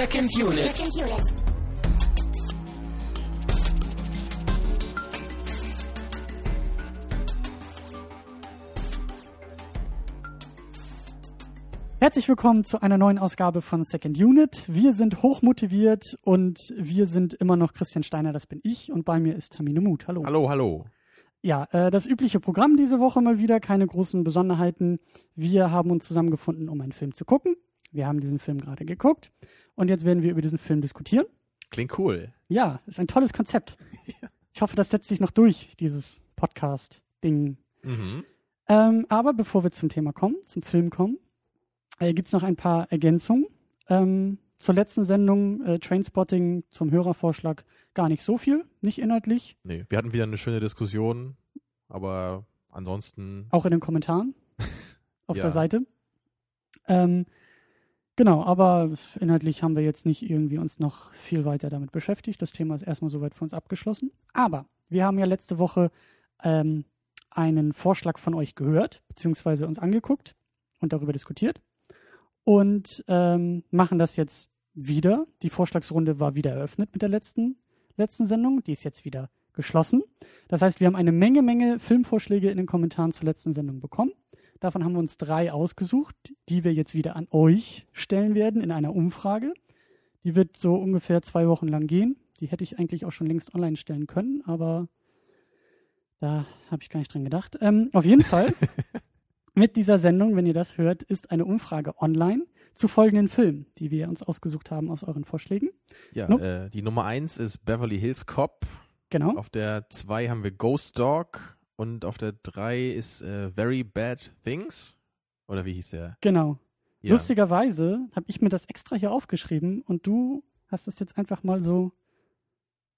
Second Unit. Second Unit. Herzlich willkommen zu einer neuen Ausgabe von Second Unit. Wir sind hochmotiviert und wir sind immer noch Christian Steiner, das bin ich, und bei mir ist Tamine Muth. Hallo. Hallo, hallo. Ja, äh, das übliche Programm diese Woche mal wieder, keine großen Besonderheiten. Wir haben uns zusammengefunden, um einen Film zu gucken. Wir haben diesen Film gerade geguckt und jetzt werden wir über diesen Film diskutieren. Klingt cool. Ja, ist ein tolles Konzept. Ich hoffe, das setzt sich noch durch, dieses Podcast-Ding. Mhm. Ähm, aber bevor wir zum Thema kommen, zum Film kommen, äh, gibt es noch ein paar Ergänzungen. Ähm, zur letzten Sendung äh, Trainspotting zum Hörervorschlag gar nicht so viel, nicht inhaltlich, Nee, wir hatten wieder eine schöne Diskussion, aber ansonsten. auch in den Kommentaren auf Ja. der Seite. Ähm, genau, aber inhaltlich haben wir jetzt nicht irgendwie uns noch viel weiter damit beschäftigt. Das Thema ist erstmal soweit für uns abgeschlossen. Aber wir haben ja letzte Woche ähm, einen Vorschlag von euch gehört, beziehungsweise uns angeguckt und darüber diskutiert und ähm, machen das jetzt wieder. Die Vorschlagsrunde war wieder eröffnet mit der letzten, letzten Sendung. Die ist jetzt wieder geschlossen. Das heißt, wir haben eine Menge, Menge Filmvorschläge in den Kommentaren zur letzten Sendung bekommen. Davon haben wir uns drei ausgesucht, die wir jetzt wieder an euch stellen werden in einer Umfrage. Die wird so ungefähr zwei Wochen lang gehen. Die hätte ich eigentlich auch schon längst online stellen können, aber da habe ich gar nicht dran gedacht. Ähm, auf jeden Fall, mit dieser Sendung, wenn ihr das hört, ist eine Umfrage online zu folgenden Filmen, die wir uns ausgesucht haben aus euren Vorschlägen. Ja, Nope. äh, die Nummer eins ist Beverly Hills Cop. Genau. Auf der zwei haben wir Ghost Dog. Und auf der drei ist äh, Very Bad Things. Oder wie hieß der? Genau. Ja. Lustigerweise habe ich mir das extra hier aufgeschrieben und du hast das jetzt einfach mal so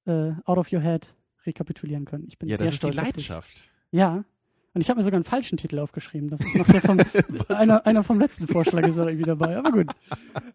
äh, out of your head rekapitulieren können. Ich bin Ja, sehr das ist die. Leidenschaft. Ja. Und ich habe mir sogar einen falschen Titel aufgeschrieben. Das ist noch der vom, einer, einer vom letzten Vorschlag ist irgendwie dabei. Aber gut.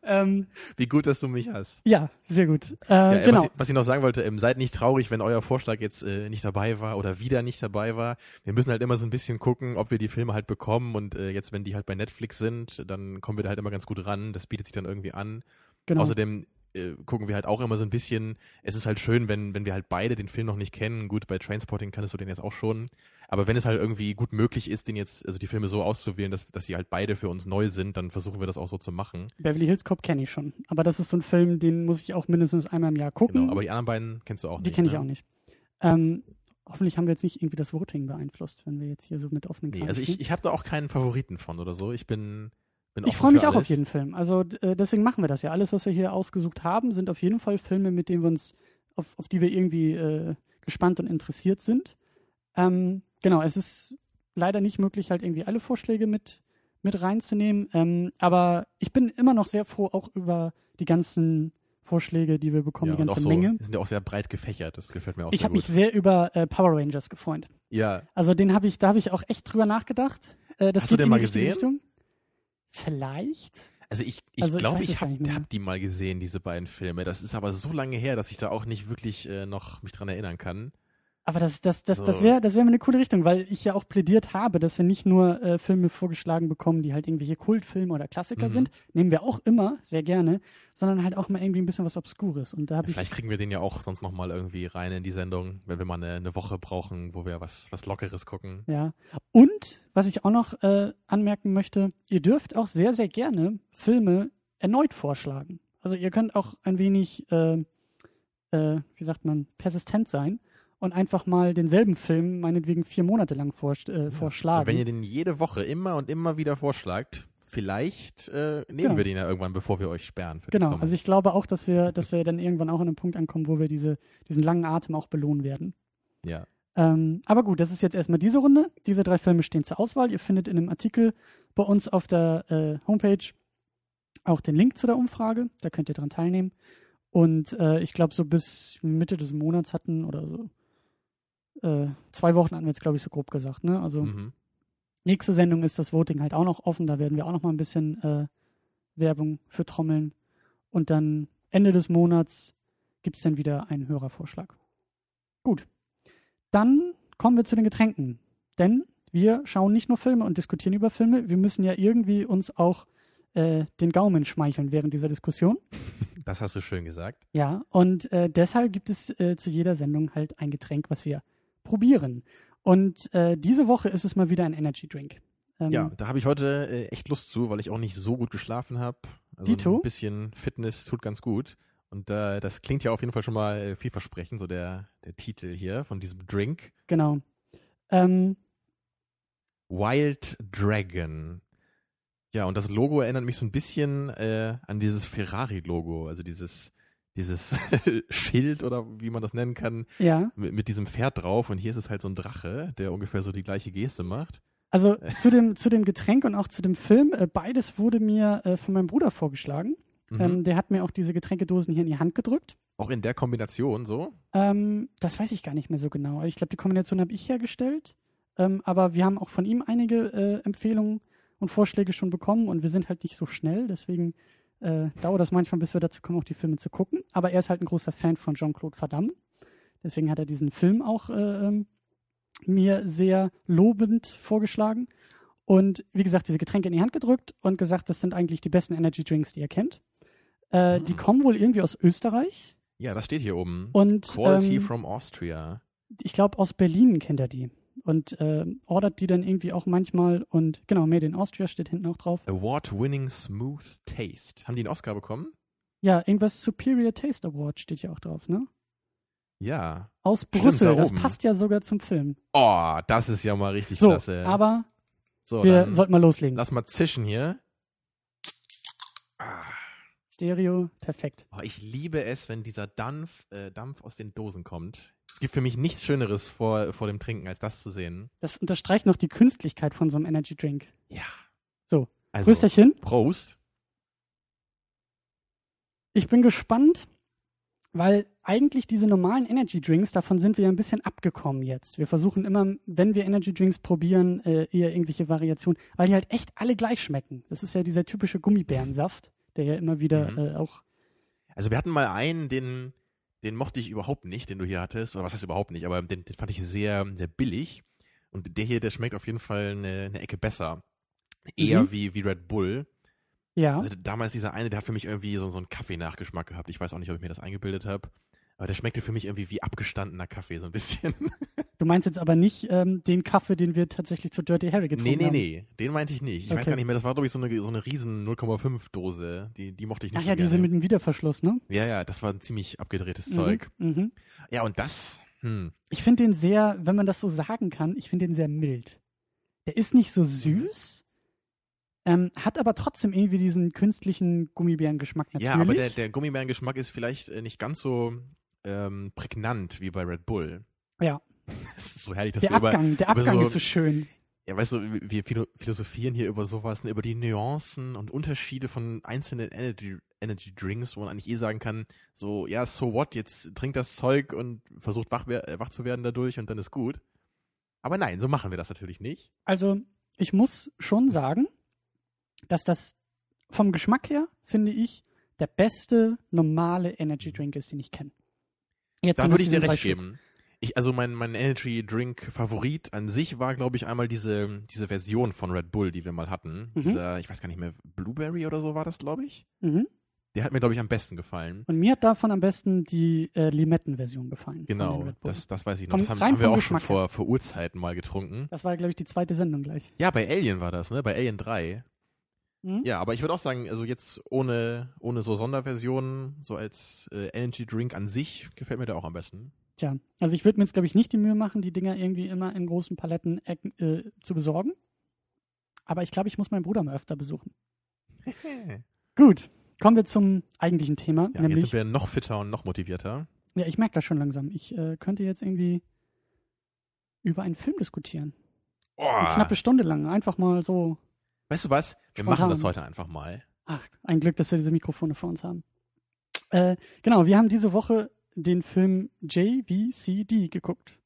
Ähm, Wie gut, dass du mich hast. ja, sehr gut. Äh, Ja, genau. was, ich, was ich noch sagen wollte, ähm, seid nicht traurig, wenn euer Vorschlag jetzt äh, nicht dabei war oder wieder nicht dabei war. Wir müssen halt immer so ein bisschen gucken, ob wir die Filme halt bekommen und äh, jetzt, wenn die halt bei Netflix sind, dann kommen wir da halt immer ganz gut ran. Das bietet sich dann irgendwie an. genau. Außerdem äh, gucken wir halt auch immer so ein bisschen, es ist halt schön, wenn, wenn wir halt beide den Film noch nicht kennen. Gut, bei Trainspotting kannst du den jetzt auch schon. Aber wenn es halt irgendwie gut möglich ist, den jetzt, also die Filme so auszuwählen, dass, dass sie halt beide für uns neu sind, dann versuchen wir das auch so zu machen. Beverly Hills Cop kenne ich schon. Aber das ist so ein Film, den muss ich auch mindestens einmal im Jahr gucken. Genau. Aber die anderen beiden kennst du auch Die nicht. kenne ich ne? auch nicht. Ähm, hoffentlich haben wir jetzt nicht irgendwie das Voting beeinflusst, wenn wir jetzt hier so mit offenen Nee, Karten also ich, ich habe da auch keinen Favoriten von oder so. Ich bin Ich freue mich auch alles. auf jeden Film. Also äh, deswegen machen wir das ja. Alles, was wir hier ausgesucht haben, sind auf jeden Fall Filme, mit denen wir uns, auf, auf die wir irgendwie äh, gespannt und interessiert sind. Ähm, genau, es ist leider nicht möglich, halt irgendwie alle Vorschläge mit, mit reinzunehmen. Ähm, aber ich bin immer noch sehr froh, auch über die ganzen Vorschläge, die wir bekommen, Ja, die ganze so, Menge. Die sind ja auch sehr breit gefächert. Das gefällt mir auch Ich habe mich sehr über äh, Power Rangers gefreut. ja, Also den habe ich, da habe ich auch echt drüber nachgedacht. Äh, das Hast du den in mal gesehen? Richtung. Vielleicht. also ich, ich Also ich glaube, weiß ich, nicht habe hab die mal gesehen, diese beiden Filme. Das ist aber so lange her, dass ich da auch nicht wirklich äh, noch mich dran erinnern kann. Aber das, das, das, das So. wäre das wär mir eine coole Richtung, weil ich ja auch plädiert habe, dass wir nicht nur äh, Filme vorgeschlagen bekommen, die halt irgendwelche Kultfilme oder Klassiker Mhm. sind, nehmen wir auch immer, sehr gerne, sondern halt auch mal irgendwie ein bisschen was Obskures. Und da habe ich, Vielleicht kriegen wir den ja auch sonst noch mal irgendwie rein in die Sendung, wenn wir mal eine, eine Woche brauchen, wo wir was, was Lockeres gucken. ja. Und, was ich auch noch äh, anmerken möchte, ihr dürft auch sehr, sehr gerne Filme erneut vorschlagen. Also ihr könnt auch ein wenig, äh, äh, wie sagt man, persistent sein und einfach mal denselben Film meinetwegen vier Monate lang vor, äh, vorschlagen. Und wenn ihr den jede Woche immer und immer wieder vorschlagt, vielleicht äh, nehmen Genau. wir den ja irgendwann, bevor wir euch sperren. Genau, also ich glaube auch, dass wir, dass wir dann irgendwann auch an einem Punkt ankommen, wo wir diese, diesen langen Atem auch belohnen werden. ja. Ähm, aber gut, das ist jetzt erstmal diese Runde. Diese drei Filme stehen zur Auswahl. Ihr findet in einem Artikel bei uns auf der äh, Homepage auch den Link zu der Umfrage. Da könnt ihr dran teilnehmen. Und äh, ich glaube, so bis Mitte des Monats hatten oder so äh, zwei Wochen hatten wir jetzt, glaube ich, so grob gesagt. Ne? Also Mhm. nächste Sendung ist das Voting halt auch noch offen. Da werden wir auch noch mal ein bisschen äh, Werbung für trommeln. Und dann Ende des Monats gibt es dann wieder einen Hörervorschlag. Gut. Dann kommen wir zu den Getränken. Denn wir schauen nicht nur Filme und diskutieren über Filme, wir müssen ja irgendwie uns auch äh, den Gaumen schmeicheln während dieser Diskussion. Das hast du schön gesagt. Ja, und äh, deshalb gibt es äh, zu jeder Sendung halt ein Getränk, was wir probieren. Und äh, diese Woche ist es mal wieder ein Energy Drink. Ähm, ja, da habe ich heute äh, echt Lust zu, weil ich auch nicht so gut geschlafen habe. Also Dito? ein bisschen Fitness tut ganz gut. Und äh, das klingt ja auf jeden Fall schon mal äh, vielversprechend, so der, der Titel hier von diesem Drink. Genau. Ähm, Wild Dragon. Ja, und das Logo erinnert mich so ein bisschen äh, an dieses Ferrari-Logo, also dieses dieses Schild oder wie man das nennen kann, ja. mit, mit, diesem Pferd drauf. Und hier ist es halt so ein Drache, der ungefähr so die gleiche Geste macht. Also zu dem, zu dem Getränk und auch zu dem Film, äh, beides wurde mir äh, von meinem Bruder vorgeschlagen. Mhm. Ähm, der hat mir auch diese Getränkedosen hier in die Hand gedrückt. Auch in der Kombination so? Ähm, das weiß ich gar nicht mehr so genau. Ich glaube, die Kombination habe ich hergestellt. Ähm, aber wir haben auch von ihm einige äh, Empfehlungen und Vorschläge schon bekommen und wir sind halt nicht so schnell, deswegen äh, dauert das manchmal, bis wir dazu kommen, auch die Filme zu gucken. Aber er ist halt ein großer Fan von Jean-Claude Van Damme. Deswegen hat er diesen Film auch äh, ähm, mir sehr lobend vorgeschlagen. Und wie gesagt, diese Getränke in die Hand gedrückt und gesagt, das sind eigentlich die besten Energy Drinks, die er kennt. Äh, mhm. Die kommen wohl irgendwie aus Österreich. Ja, das steht hier oben. Und, Quality ähm, from Austria. Ich glaube, aus Berlin kennt er die und äh, ordert die dann irgendwie auch manchmal und genau, Made in Austria steht hinten auch drauf. Award-winning Smooth Taste. Haben die einen Oscar bekommen? Ja, irgendwas Superior Taste Award steht ja auch drauf, ne? Ja. Aus Brüssel, da das passt ja sogar zum Film. Oh, das ist ja mal richtig so, klasse. Aber so, wir sollten mal loslegen. Lass mal zischen hier. Stereo, perfekt. Oh, ich liebe es, wenn dieser Dampf, äh, Dampf aus den Dosen kommt. Es gibt für mich nichts Schöneres vor, vor dem Trinken, als das zu sehen. Das unterstreicht noch die Künstlichkeit von so einem Energy Drink. Ja. So, also, Prösterchen. Prost. Ich bin gespannt, weil eigentlich diese normalen Energy Drinks, davon sind wir ein bisschen abgekommen jetzt. Wir versuchen immer, wenn wir Energy Drinks probieren, äh, eher irgendwelche Variationen, weil die halt echt alle gleich schmecken. Das ist ja dieser typische Gummibärensaft, der ja immer wieder mhm. äh, auch. Also wir hatten mal einen, den den mochte ich überhaupt nicht, den du hier hattest. Oder was heißt überhaupt nicht, aber den, den fand ich sehr, sehr billig. Und der hier, der schmeckt auf jeden Fall eine, eine Ecke besser. Eher mhm. wie, wie Red Bull. Ja. Also damals dieser eine, der hat für mich irgendwie so, so einen Kaffee-Nachgeschmack gehabt. Ich weiß auch nicht, ob ich mir das eingebildet habe. Aber der schmeckte für mich irgendwie wie abgestandener Kaffee, so ein bisschen. Du meinst jetzt aber nicht ähm, den Kaffee, den wir tatsächlich zu Dirty Harry getrunken haben? Nee, nee, nee. Den meinte ich nicht. Ich okay. weiß gar nicht mehr. Das war, glaube ich, so eine, so eine riesen 0,5 Dose. Die, die mochte ich nicht Ach so ja, gerne. diese mit dem Wiederverschluss, ne? Ja, ja, das war ein ziemlich abgedrehtes mhm, Zeug. Mhm. Ja, und das, hm. Ich finde den sehr, wenn man das so sagen kann, ich finde den sehr mild. Der ist nicht so süß, ähm, hat aber trotzdem irgendwie diesen künstlichen Gummibärengeschmack natürlich. Ja, aber der, der Gummibärengeschmack ist vielleicht äh, nicht ganz so ähm, prägnant wie bei Red Bull. Ja. Das ist so herrlich, dass der wir Abgang, über, der Abgang so, ist so schön. Ja, weißt du, wir philosophieren hier über sowas, ne, über die Nuancen und Unterschiede von einzelnen Energy, Energy Drinks, wo man eigentlich eh sagen kann, so, ja, so what, jetzt trinkt das Zeug und versucht wach, äh, wach zu werden dadurch und dann ist gut. Aber nein, so machen wir das natürlich nicht. Also, ich muss schon sagen, dass das vom Geschmack her, finde ich, der beste normale Energy Drink ist, den ich kenne. Jetzt da würde ich dir recht geben. Ich, also mein, mein Energy Drink Favorit an sich war, glaube ich, einmal diese, diese Version von Red Bull, die wir mal hatten. Mhm. Dieser, ich weiß gar nicht mehr, Blueberry oder so war das, glaube ich. Mhm. Der hat mir, glaube ich, am besten gefallen. Und mir hat davon am besten die äh, Limetten-Version gefallen. Genau, das, das weiß ich noch. Vom, das haben, haben wir auch schon vor, vor Urzeiten mal getrunken. Das war, glaube ich, die zweite Sendung gleich. Ja, bei Alien war das, ne? Bei Alien 3. Mhm. Ja, aber ich würde auch sagen, also jetzt ohne, ohne so Sonderversionen, so als äh, Energy Drink an sich, gefällt mir der auch am besten. Tja, also ich würde mir jetzt, glaube ich, nicht die Mühe machen, die Dinger irgendwie immer in großen Paletten äh, zu besorgen. Aber ich glaube, ich muss meinen Bruder mal öfter besuchen. Gut, kommen wir zum eigentlichen Thema. Ja, nämlich, jetzt sind wir noch fitter und noch motivierter. Ja, ich merke das schon langsam. Ich äh, könnte jetzt irgendwie über einen Film diskutieren. Oh. Eine knappe Stunde lang. Einfach mal so Weißt du was? Wir Spontan. machen das heute einfach mal. Ach, ein Glück, dass wir diese Mikrofone vor uns haben. Äh, genau, wir haben diese Woche den Film JVCD geguckt.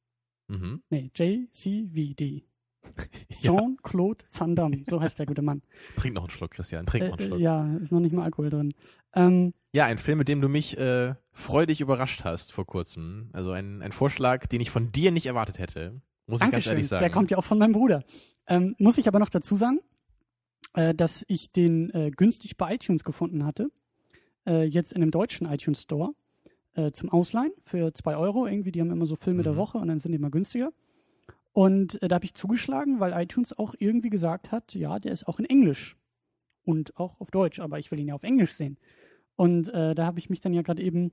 Mhm. Nee, JCVD. Jean-Claude Van Damme, so heißt der gute Mann. Trink noch einen Schluck, Christian, trink noch einen äh, Schluck. ja, ist noch nicht mal Alkohol drin. Ähm, ja, ein Film, mit dem du mich äh, freudig überrascht hast vor kurzem. Also ein, ein Vorschlag, den ich von dir nicht erwartet hätte. Muss ich ganz ehrlich sagen. Der kommt ja auch von meinem Bruder. Ähm, muss ich aber noch dazu sagen, äh, dass ich den äh, günstig bei iTunes gefunden hatte. äh, jetzt in einem deutschen iTunes Store äh, zum Ausleihen für zwei Euro irgendwie. Die haben immer so Filme Mhm. der Woche und dann sind die mal günstiger. Und äh, da habe ich zugeschlagen, weil iTunes auch irgendwie gesagt hat, ja, der ist auch in Englisch und auch auf Deutsch, aber ich will ihn ja auf Englisch sehen. Und äh, da habe ich mich dann ja gerade eben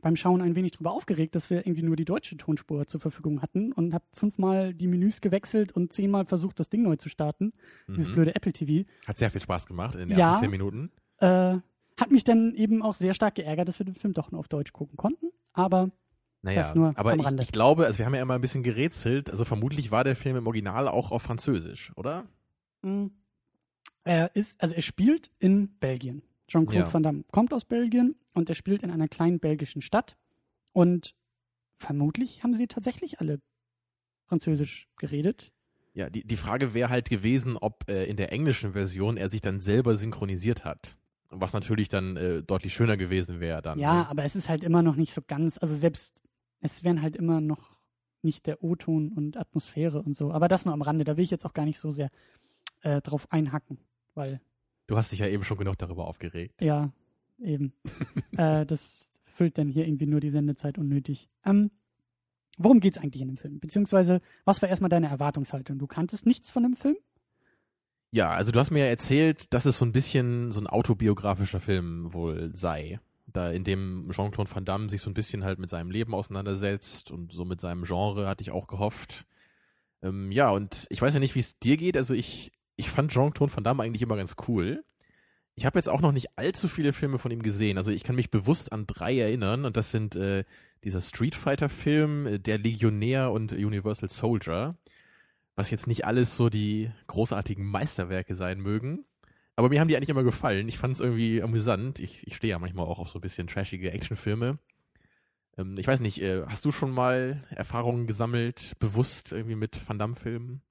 beim Schauen ein wenig drüber aufgeregt, dass wir irgendwie nur die deutsche Tonspur zur Verfügung hatten und habe fünfmal die Menüs gewechselt und zehnmal versucht, das Ding neu zu starten, dieses Mhm. blöde Apple TV. Hat sehr viel Spaß gemacht in den Ja. ersten zehn Minuten. Äh, hat mich dann eben auch sehr stark geärgert, dass wir den Film doch nur auf Deutsch gucken konnten. Aber Naja, aber ich, ich glaube, also wir haben ja immer ein bisschen gerätselt, also vermutlich war der Film im Original auch auf Französisch, oder? mh, er ist, also er spielt in Belgien. Jean-Claude Ja. Van Damme kommt aus Belgien und er spielt in einer kleinen belgischen Stadt. Und vermutlich haben sie tatsächlich alle Französisch geredet. Ja, die, die Frage wäre halt gewesen, ob äh, in der englischen Version er sich dann selber synchronisiert hat. Was natürlich dann äh, deutlich schöner gewesen wäre dann. Ja, ne? aber es ist halt immer noch nicht so ganz, also selbst, es wären halt immer noch nicht der O-Ton und Atmosphäre und so. Aber das nur am Rande, da will ich jetzt auch gar nicht so sehr äh, drauf einhacken, weil, Du hast dich ja eben schon genug darüber aufgeregt. ja, eben, äh, das füllt dann hier irgendwie nur die Sendezeit unnötig. Ähm, worum geht's eigentlich in dem Film? Beziehungsweise, was war erstmal deine Erwartungshaltung? Du kanntest nichts von dem Film? Ja, also du hast mir ja erzählt, dass es so ein bisschen so ein autobiografischer Film wohl sei. Da in dem Jean-Claude Van Damme sich so ein bisschen halt mit seinem Leben auseinandersetzt und so mit seinem Genre hatte ich auch gehofft. Ähm, ja, und ich weiß ja nicht, wie es dir geht. Also ich, ich fand Jean-Claude Van Damme eigentlich immer ganz cool. Ich habe jetzt auch noch nicht allzu viele Filme von ihm gesehen. Also ich kann mich bewusst an drei erinnern und das sind äh, dieser Street Fighter Film, äh, Der Legionär und Universal Soldier. Was jetzt nicht alles so die großartigen Meisterwerke sein mögen. Aber mir haben die eigentlich immer gefallen. Ich fand es irgendwie amüsant. Ich, ich stehe ja manchmal auch auf so ein bisschen trashige Actionfilme. Ähm, ich weiß nicht, äh, hast du schon mal Erfahrungen gesammelt, bewusst irgendwie mit Van Damme-Filmen?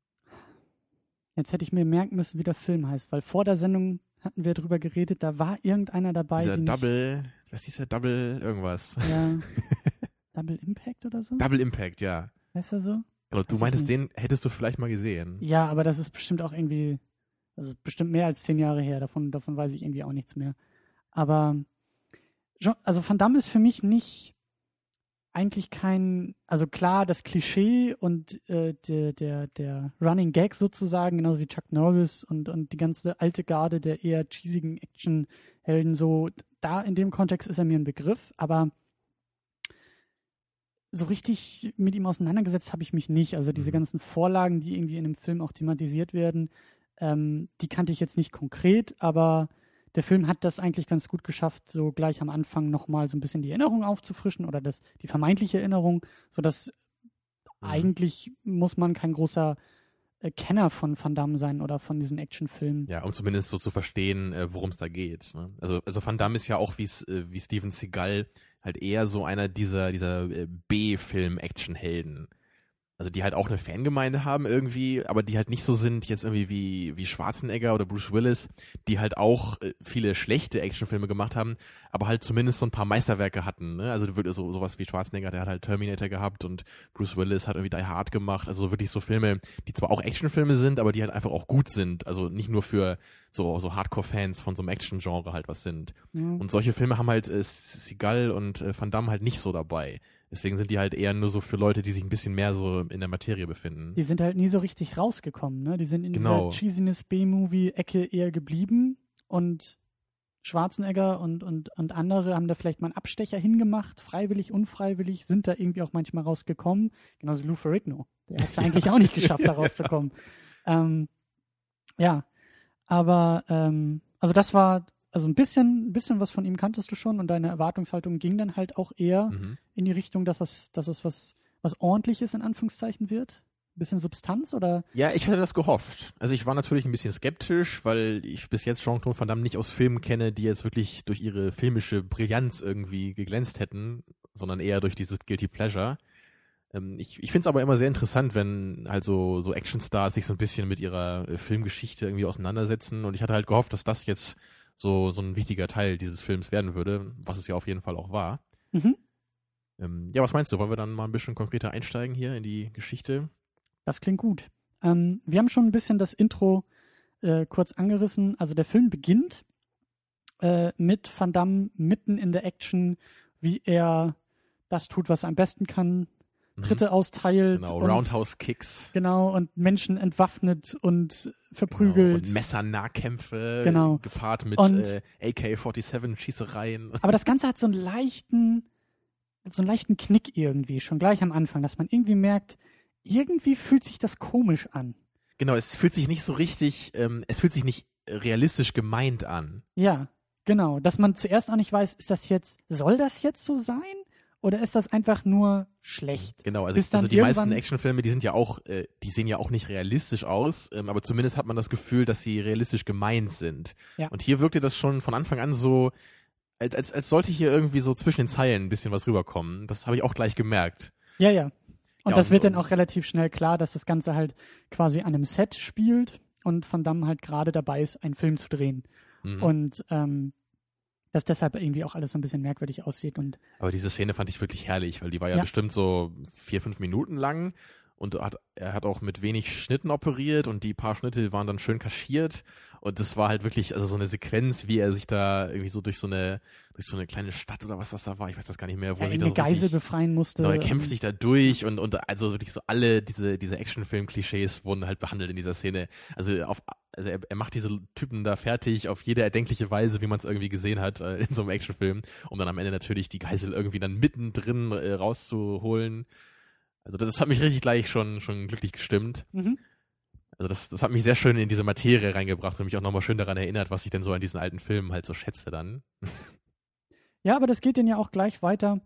Jetzt hätte ich mir merken müssen, wie der Film heißt, weil vor der Sendung hatten wir drüber geredet, da war irgendeiner dabei, Dieser Double, was ist der Double irgendwas? ja, Double Impact oder so? Double Impact, ja. Weißt du so? Genau, du meintest, nicht. den hättest du vielleicht mal gesehen. Ja, aber das ist bestimmt auch irgendwie, das ist bestimmt mehr als zehn Jahre her. Davon, davon weiß ich irgendwie auch nichts mehr. Aber also Van Damme ist für mich nicht eigentlich kein, also klar, das Klischee und äh, der, der, der Running Gag sozusagen, genauso wie Chuck Norris und, und die ganze alte Garde der eher cheesigen Actionhelden, so, da in dem Kontext ist er mir ein Begriff, aber so richtig mit ihm auseinandergesetzt habe ich mich nicht. Also diese Mhm. ganzen Vorlagen, die irgendwie in dem Film auch thematisiert werden, ähm, die kannte ich jetzt nicht konkret, aber der Film hat das eigentlich ganz gut geschafft, so gleich am Anfang nochmal so ein bisschen die Erinnerung aufzufrischen oder das, die vermeintliche Erinnerung, sodass Mhm. eigentlich muss man kein großer äh, Kenner von Van Damme sein oder von diesen Actionfilmen. Ja, um zumindest so zu verstehen, äh, worum es da geht. Ne? Also, also Van Damme ist ja auch wie, S- äh, wie Steven Seagal halt eher so einer dieser, dieser B-Film-Action-Helden. Also die halt auch eine Fangemeinde haben irgendwie, aber die halt nicht so sind jetzt irgendwie wie, wie Schwarzenegger oder Bruce Willis, die halt auch äh, viele schlechte Actionfilme gemacht haben, aber halt zumindest so ein paar Meisterwerke hatten. Ne? Also so sowas wie Schwarzenegger, der hat halt Terminator gehabt und Bruce Willis hat irgendwie Die Hard gemacht. Also wirklich so Filme, die zwar auch Actionfilme sind, aber die halt einfach auch gut sind. Also nicht nur für so, so Hardcore-Fans von so einem Action-Genre halt was sind. Ja. Und solche Filme haben halt äh, Seagal und äh, Van Damme halt nicht so dabei. Deswegen sind die halt eher nur so für Leute, die sich ein bisschen mehr so in der Materie befinden. Die sind halt nie so richtig rausgekommen, ne? Die sind in Genau. dieser Cheesiness B-Movie-Ecke eher geblieben und Schwarzenegger und, und, und andere haben da vielleicht mal einen Abstecher hingemacht, freiwillig, unfreiwillig, sind da irgendwie auch manchmal rausgekommen. Genauso Lou Ferrigno. Der hat es eigentlich auch nicht geschafft, da rauszukommen. Ähm, ja, aber ähm, also das war, also ein bisschen, ein bisschen was von ihm kanntest du schon und deine Erwartungshaltung ging dann halt auch eher Mhm. in die Richtung, dass es, dass es was, was ordentliches in Anführungszeichen wird? Ein bisschen Substanz oder? Ja, ich hatte das gehofft. Also ich war natürlich ein bisschen skeptisch, weil ich bis jetzt Jean-Claude Van Damme nicht aus Filmen kenne, die jetzt wirklich durch ihre filmische Brillanz irgendwie geglänzt hätten, sondern eher durch dieses Guilty Pleasure. Ähm, ich ich finde es aber immer sehr interessant, wenn halt so, so Actionstars sich so ein bisschen mit ihrer äh, Filmgeschichte irgendwie auseinandersetzen und ich hatte halt gehofft, dass das jetzt so, so ein wichtiger Teil dieses Films werden würde, was es ja auf jeden Fall auch war. Mhm. Ähm, ja, was meinst du? Wollen wir dann mal ein bisschen konkreter einsteigen hier in die Geschichte? Das klingt gut. Ähm, wir haben schon ein bisschen das Intro äh, kurz angerissen. Also der Film beginnt äh, mit Van Damme mitten in der Action, wie er das tut, was er am besten kann, Tritte austeilt. Genau, und, Roundhouse-Kicks. Genau, und Menschen entwaffnet und verprügelt. Genau, und Messernahkämpfe Genau. gepaart mit äh, AK-47-Schießereien. Aber das Ganze hat so einen leichten, so einen leichten Knick irgendwie, schon gleich am Anfang, dass man irgendwie merkt, irgendwie fühlt sich das komisch an. Genau, es fühlt sich nicht so richtig, ähm, es fühlt sich nicht realistisch gemeint an. Ja, genau. Dass man zuerst auch nicht weiß, ist das jetzt, soll das jetzt so sein? Oder ist das einfach nur schlecht? Genau, also, also die meisten Actionfilme, die sind ja auch, äh, die sehen ja auch nicht realistisch aus, ähm, aber zumindest hat man das Gefühl, dass sie realistisch gemeint sind. Ja. Und hier wirkte das schon von Anfang an so, als, als, als sollte hier irgendwie so zwischen den Zeilen ein bisschen was rüberkommen. Das habe ich auch gleich gemerkt. Ja, ja. Und Ja, das und- wird dann auch relativ schnell klar, dass das Ganze halt quasi an einem Set spielt und Van Damme halt gerade dabei ist, einen Film zu drehen. Mhm. Und ähm, dass deshalb irgendwie auch alles so ein bisschen merkwürdig aussieht. Und Aber diese Szene fand ich wirklich herrlich, weil die war ja, Ja. bestimmt so vier, fünf Minuten lang und hat, er hat auch mit wenig Schnitten operiert und die paar Schnitte waren dann schön kaschiert und das war halt wirklich also so eine Sequenz, wie er sich da irgendwie so durch so eine durch so eine kleine Stadt oder was das da war, ich weiß das gar nicht mehr, wo er er sich da so Geisel richtig, befreien musste. genau, er kämpft sich da durch und und also wirklich so alle diese diese Actionfilm-Klischees wurden halt behandelt in dieser Szene. Also auf also er, er macht diese Typen da fertig auf jede erdenkliche Weise, wie man es irgendwie gesehen hat äh, in so einem Actionfilm, um dann am Ende natürlich die Geisel irgendwie dann mittendrin äh, rauszuholen. Also das, das hat mich richtig gleich schon schon glücklich gestimmt. Mhm. Also das, das hat mich sehr schön in diese Materie reingebracht und mich auch nochmal schön daran erinnert, was ich denn so an diesen alten Filmen halt so schätze dann. Ja, aber das geht dann ja auch gleich weiter,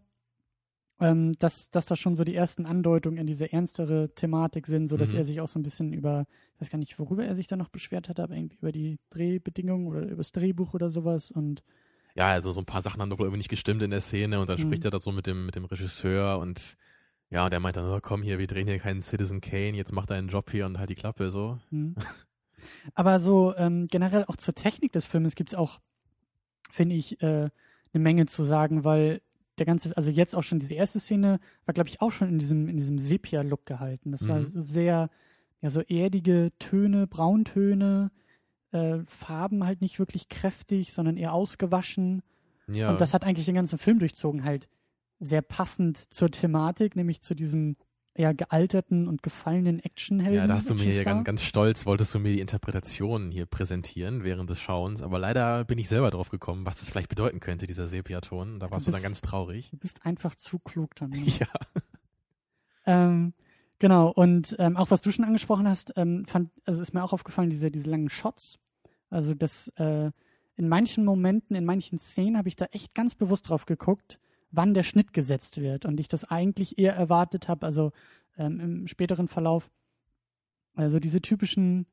ähm, dass, dass da schon so die ersten Andeutungen in diese ernstere Thematik sind, so dass Mhm. er sich auch so ein bisschen über, ich weiß gar nicht, worüber er sich da noch beschwert hat, aber irgendwie über die Drehbedingungen oder über das Drehbuch oder sowas und Ja, also so ein paar Sachen haben doch wohl irgendwie nicht gestimmt in der Szene und dann Mhm. spricht er da so mit dem, mit dem Regisseur und ja, und der meint dann, oh, komm hier, wir drehen hier keinen Citizen Kane, jetzt mach deinen Job hier und halt die Klappe so. Hm. Aber so ähm, generell auch zur Technik des Filmes gibt es auch, finde ich, äh, eine Menge zu sagen, weil der ganze, also jetzt auch schon diese erste Szene war, glaube ich, auch schon in diesem, in diesem Sepia-Look gehalten. Das war Mhm. so sehr, ja, so erdige Töne, Brauntöne, äh, Farben halt nicht wirklich kräftig, sondern eher ausgewaschen. Ja. Und das hat eigentlich den ganzen Film durchzogen, halt sehr passend zur Thematik, nämlich zu diesem eher gealterten und gefallenen Actionhelden. ja, da hast du mir hier ganz, ganz stolz, wolltest du mir die Interpretation hier präsentieren während des Schauens, aber leider bin ich selber drauf gekommen, was das vielleicht bedeuten könnte, dieser Sepiaton. Da warst du dann bist- ganz traurig. Du bist einfach zu klug, Tamino. Ja. ähm, genau, und ähm, auch was du schon angesprochen hast, ähm, fand, also ist mir auch aufgefallen, diese, diese langen Shots. Also das äh, in manchen Momenten, in manchen Szenen habe ich da echt ganz bewusst drauf geguckt, wann der Schnitt gesetzt wird. Und ich das eigentlich eher erwartet habe, also ähm, im späteren Verlauf, also diese typischen,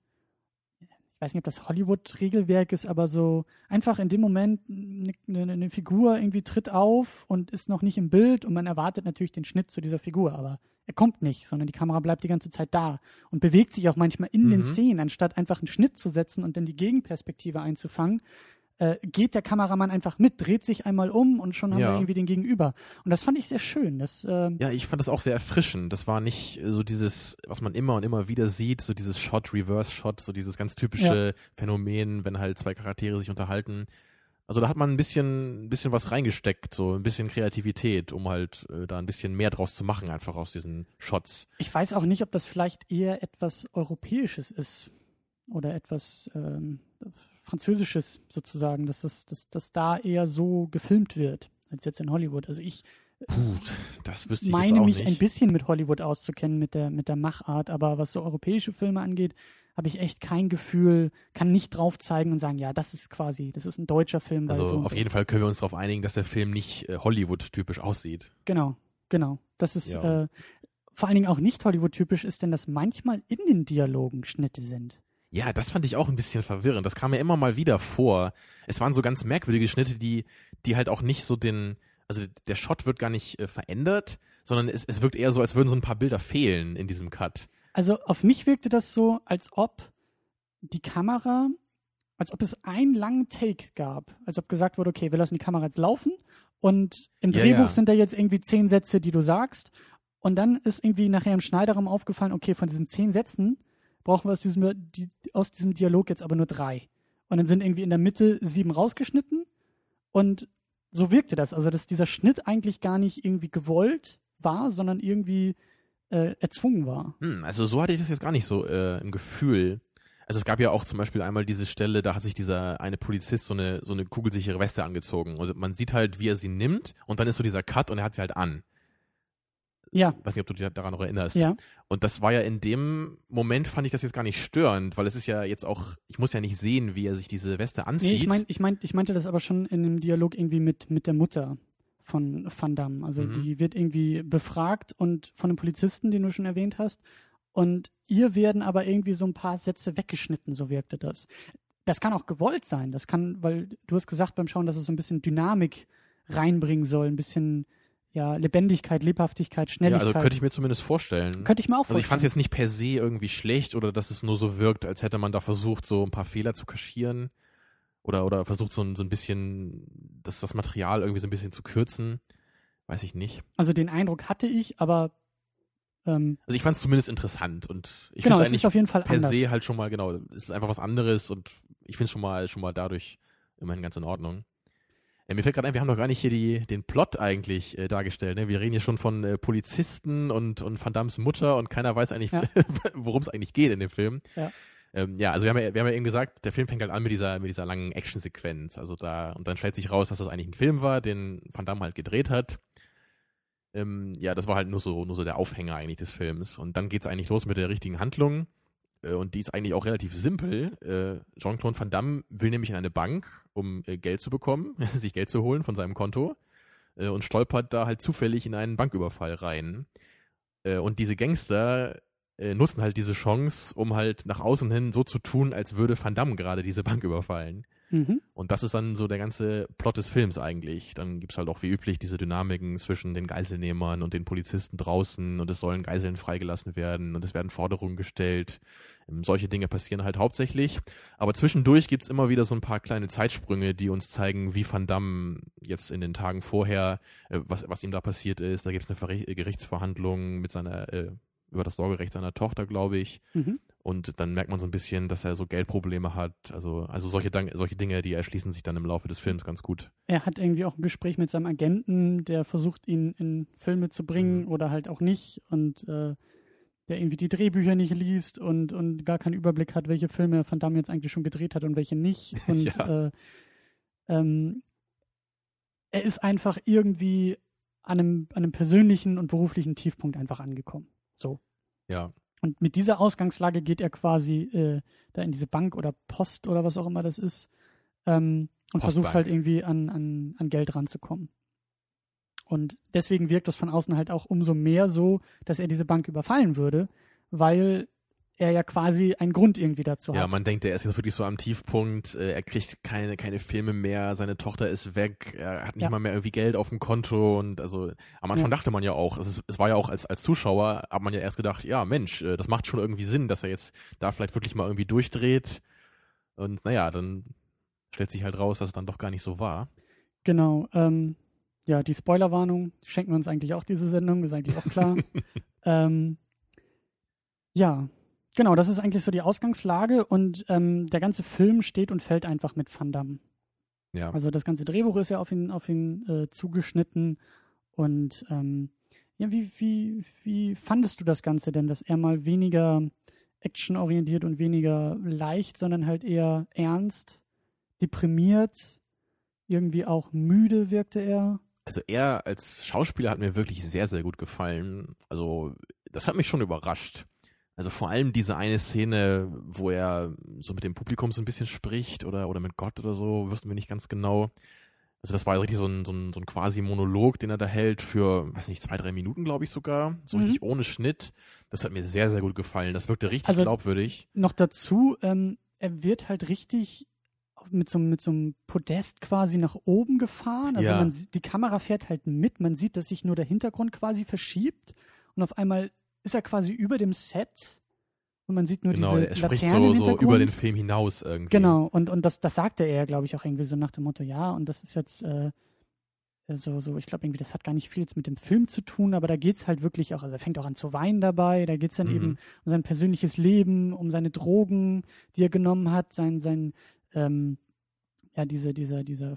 ich weiß nicht, ob das Hollywood-Regelwerk ist, aber so einfach in dem Moment eine, eine, eine Figur irgendwie tritt auf und ist noch nicht im Bild und man erwartet natürlich den Schnitt zu dieser Figur, aber er kommt nicht, sondern die Kamera bleibt die ganze Zeit da und bewegt sich auch manchmal in den Mhm. Szenen, anstatt einfach einen Schnitt zu setzen und dann die Gegenperspektive einzufangen. Äh, geht der Kameramann einfach mit, dreht sich einmal um und schon haben Ja. wir irgendwie den Gegenüber. Und das fand ich sehr schön. Das, ähm, Ja, ich fand das auch sehr erfrischend. Das war nicht äh, so dieses, was man immer und immer wieder sieht, so dieses Shot, Reverse-Shot, so dieses ganz typische Phänomen, wenn halt zwei Charaktere sich unterhalten. Also da hat man ein bisschen, ein bisschen was reingesteckt, so ein bisschen Kreativität, um halt äh, da ein bisschen mehr draus zu machen, einfach aus diesen Shots. Ich weiß auch nicht, ob das vielleicht eher etwas Europäisches ist oder etwas ähm, Französisches sozusagen, dass das dass, dass da eher so gefilmt wird als jetzt in Hollywood. Also ich Puh, das wüsste ich meine mich nicht. ein bisschen mit Hollywood auszukennen, mit der, mit der Machart, aber was so europäische Filme angeht, habe ich echt kein Gefühl, kann nicht drauf zeigen und sagen, ja, das ist quasi, das ist ein deutscher Film. Also so auf jeden Fall können wir uns darauf einigen, dass der Film nicht äh, Hollywood-typisch aussieht. Genau, genau. Das ist Ja. äh, vor allen Dingen auch nicht Hollywood-typisch ist, denn dass manchmal in den Dialogen Schnitte sind. Ja, das fand ich auch ein bisschen verwirrend. Das kam mir immer mal wieder vor. Es waren so ganz merkwürdige Schnitte, die, die halt auch nicht so den, also der Shot wird gar nicht äh, verändert, sondern es, es wirkt eher so, als würden so ein paar Bilder fehlen in diesem Cut. Also auf mich wirkte das so, als ob die Kamera, als ob es einen langen Take gab. Als ob gesagt wurde, okay, wir lassen die Kamera jetzt laufen und im Ja, Drehbuch ja. sind da jetzt irgendwie zehn Sätze, die du sagst. Und dann ist irgendwie nachher im Schneiderraum aufgefallen, okay, von diesen zehn Sätzen brauchen wir aus diesem, die, aus diesem Dialog jetzt aber nur drei. Und dann sind irgendwie in der Mitte sieben rausgeschnitten Und so wirkte das. Also, dass dieser Schnitt eigentlich gar nicht irgendwie gewollt war, sondern irgendwie äh, erzwungen war. Hm, also so hatte ich das jetzt gar nicht so äh, im Gefühl. Also es gab ja auch zum Beispiel einmal diese Stelle, da hat sich dieser eine Polizist so eine so eine kugelsichere Weste angezogen und man sieht halt, wie er sie nimmt und dann ist so dieser Cut und er hat sie halt an. Ja. Weiß nicht, ob du dich daran noch erinnerst. Ja. Und das war ja in dem Moment fand ich das jetzt gar nicht störend, weil es ist ja jetzt auch, ich muss ja nicht sehen, wie er sich diese Weste anzieht. Nee, ich, mein, ich, mein, ich meinte das aber schon in einem Dialog irgendwie mit, mit der Mutter von Van Damme. Also Mhm. die wird irgendwie befragt und von einem Polizisten, den du schon erwähnt hast. Und ihr werden aber irgendwie so ein paar Sätze weggeschnitten, so wirkte das. Das kann auch gewollt sein. Das kann, weil du hast gesagt beim Schauen, dass es so ein bisschen Dynamik reinbringen soll, ein bisschen ja, Lebendigkeit, Lebhaftigkeit, ja, Schnelligkeit. also könnte ich mir zumindest vorstellen. Könnte ich mir auch Also ich fand es vorstellen. jetzt nicht per se irgendwie schlecht oder dass es nur so wirkt, als hätte man da versucht, so ein paar Fehler zu kaschieren oder oder versucht so ein, so ein bisschen das, das Material irgendwie so ein bisschen zu kürzen. Weiß ich nicht. Also den Eindruck hatte ich, aber ähm, Also ich fand es zumindest interessant und ich genau, finde es ist auf jeden Fall per anders. se halt schon mal genau, es ist einfach was anderes und ich finde es schon mal schon mal dadurch immerhin ganz in Ordnung. Äh, mir fällt gerade ein, wir haben doch gar nicht hier die, den Plot eigentlich äh, dargestellt. Ne? Wir reden hier schon von äh, Polizisten und, und Van Dammes Mutter und keiner weiß eigentlich, Ja. worum es eigentlich geht in dem Film. Ja. Ähm, ja, also wir haben ja, wir haben ja eben gesagt, der Film fängt halt an mit dieser, mit dieser langen Actionsequenz. Also da, und dann stellt sich raus, dass das eigentlich ein Film war, den Van Damme halt gedreht hat. Ähm, ja, das war halt nur so, nur so der Aufhänger eigentlich des Films. Und dann geht's eigentlich los mit der richtigen Handlung. Äh, und die ist eigentlich auch relativ simpel. Äh, Jean-Claude Van Damme will nämlich in eine Bank, um äh, Geld zu bekommen, sich Geld zu holen von seinem Konto. Und stolpert da halt zufällig in einen Banküberfall rein. Und diese Gangster nutzen halt diese Chance, um halt nach außen hin so zu tun, als würde Van Damme gerade diese Bank überfallen. Mhm. Und das ist dann so der ganze Plot des Films eigentlich. Dann gibt's halt auch wie üblich diese Dynamiken zwischen den Geiselnehmern und den Polizisten draußen und es sollen Geiseln freigelassen werden und es werden Forderungen gestellt. Ähm, Solche Dinge passieren halt hauptsächlich. Aber zwischendurch gibt's immer wieder so ein paar kleine Zeitsprünge, die uns zeigen, wie Van Damme jetzt in den Tagen vorher, äh, was, was ihm da passiert ist. Da gibt's eine Verre äh, Gerichtsverhandlung mit seiner, äh, über das Sorgerecht seiner Tochter, glaube ich. Mhm. Und dann merkt man so ein bisschen, dass er so Geldprobleme hat. Also, also solche, solche Dinge, die erschließen sich dann im Laufe des Films ganz gut. Er hat irgendwie auch ein Gespräch mit seinem Agenten, der versucht, ihn in Filme zu bringen Mhm. oder halt auch nicht und äh, der irgendwie die Drehbücher nicht liest und, und gar keinen Überblick hat, welche Filme Van Damme jetzt eigentlich schon gedreht hat und welche nicht. Und Ja. äh, ähm, er ist einfach irgendwie an einem, an einem persönlichen und beruflichen Tiefpunkt einfach angekommen. So. Ja. Und mit dieser Ausgangslage geht er quasi äh, da in diese Bank oder Post oder was auch immer das ist ähm, und versucht Postbank. halt irgendwie an, an, an Geld ranzukommen. Und deswegen wirkt das von außen halt auch umso mehr so, dass er diese Bank überfallen würde, weil er ja quasi einen Grund irgendwie dazu Ja, hat. man denkt, er ist jetzt wirklich so am Tiefpunkt. Äh, er kriegt keine, keine Filme mehr. Seine Tochter ist weg. Er hat nicht Ja. mal mehr irgendwie Geld auf dem Konto. Und also am Anfang Ja. dachte man ja auch, es, ist, es war ja auch als, als Zuschauer, hat man ja erst gedacht, ja Mensch, äh, das macht schon irgendwie Sinn, dass er jetzt da vielleicht wirklich mal irgendwie durchdreht. Und naja, dann stellt sich halt raus, dass es dann doch gar nicht so war. Genau. Ähm, ja, die Spoilerwarnung schenken wir uns eigentlich auch diese Sendung, ist eigentlich auch klar. ähm, ja, genau, das ist eigentlich so die Ausgangslage und ähm, der ganze Film steht und fällt einfach mit Van Damme. Ja. Also das ganze Drehbuch ist ja auf ihn, auf ihn äh, zugeschnitten und ähm, ja, wie, wie, wie fandest du das Ganze denn, dass er mal weniger actionorientiert und weniger leicht, sondern halt eher ernst, deprimiert, irgendwie auch müde wirkte er? Also er als Schauspieler hat mir wirklich sehr, sehr gut gefallen. Also das hat mich schon überrascht. Also vor allem diese eine Szene, wo er so mit dem Publikum so ein bisschen spricht oder, oder mit Gott oder so, wüssten wir nicht ganz genau. Also das war richtig so ein, so ein, so ein quasi Monolog, den er da hält für, weiß nicht, zwei, drei Minuten, glaube ich sogar. So Mhm. richtig ohne Schnitt. Das hat mir sehr, sehr gut gefallen. Das wirkte richtig Also- glaubwürdig. Noch dazu, ähm, er wird halt richtig mit so, mit so einem Podest quasi nach oben gefahren. Also Ja. man sieht, die Kamera fährt halt mit, man sieht, dass sich nur der Hintergrund quasi verschiebt und auf einmal ist er quasi über dem Set und man sieht nur Genau, diese er spricht Laternen so, so über den Film hinaus irgendwie. Genau, und, und das, das sagte er, glaube ich, auch irgendwie so nach dem Motto, ja, und das ist jetzt äh, so, so, ich glaube irgendwie, das hat gar nicht viel jetzt mit dem Film zu tun, aber da geht's halt wirklich auch, also er fängt auch an zu weinen dabei, da geht's dann Mhm. eben um sein persönliches Leben, um seine Drogen, die er genommen hat, sein, sein, ähm, ja, diese, dieser, dieser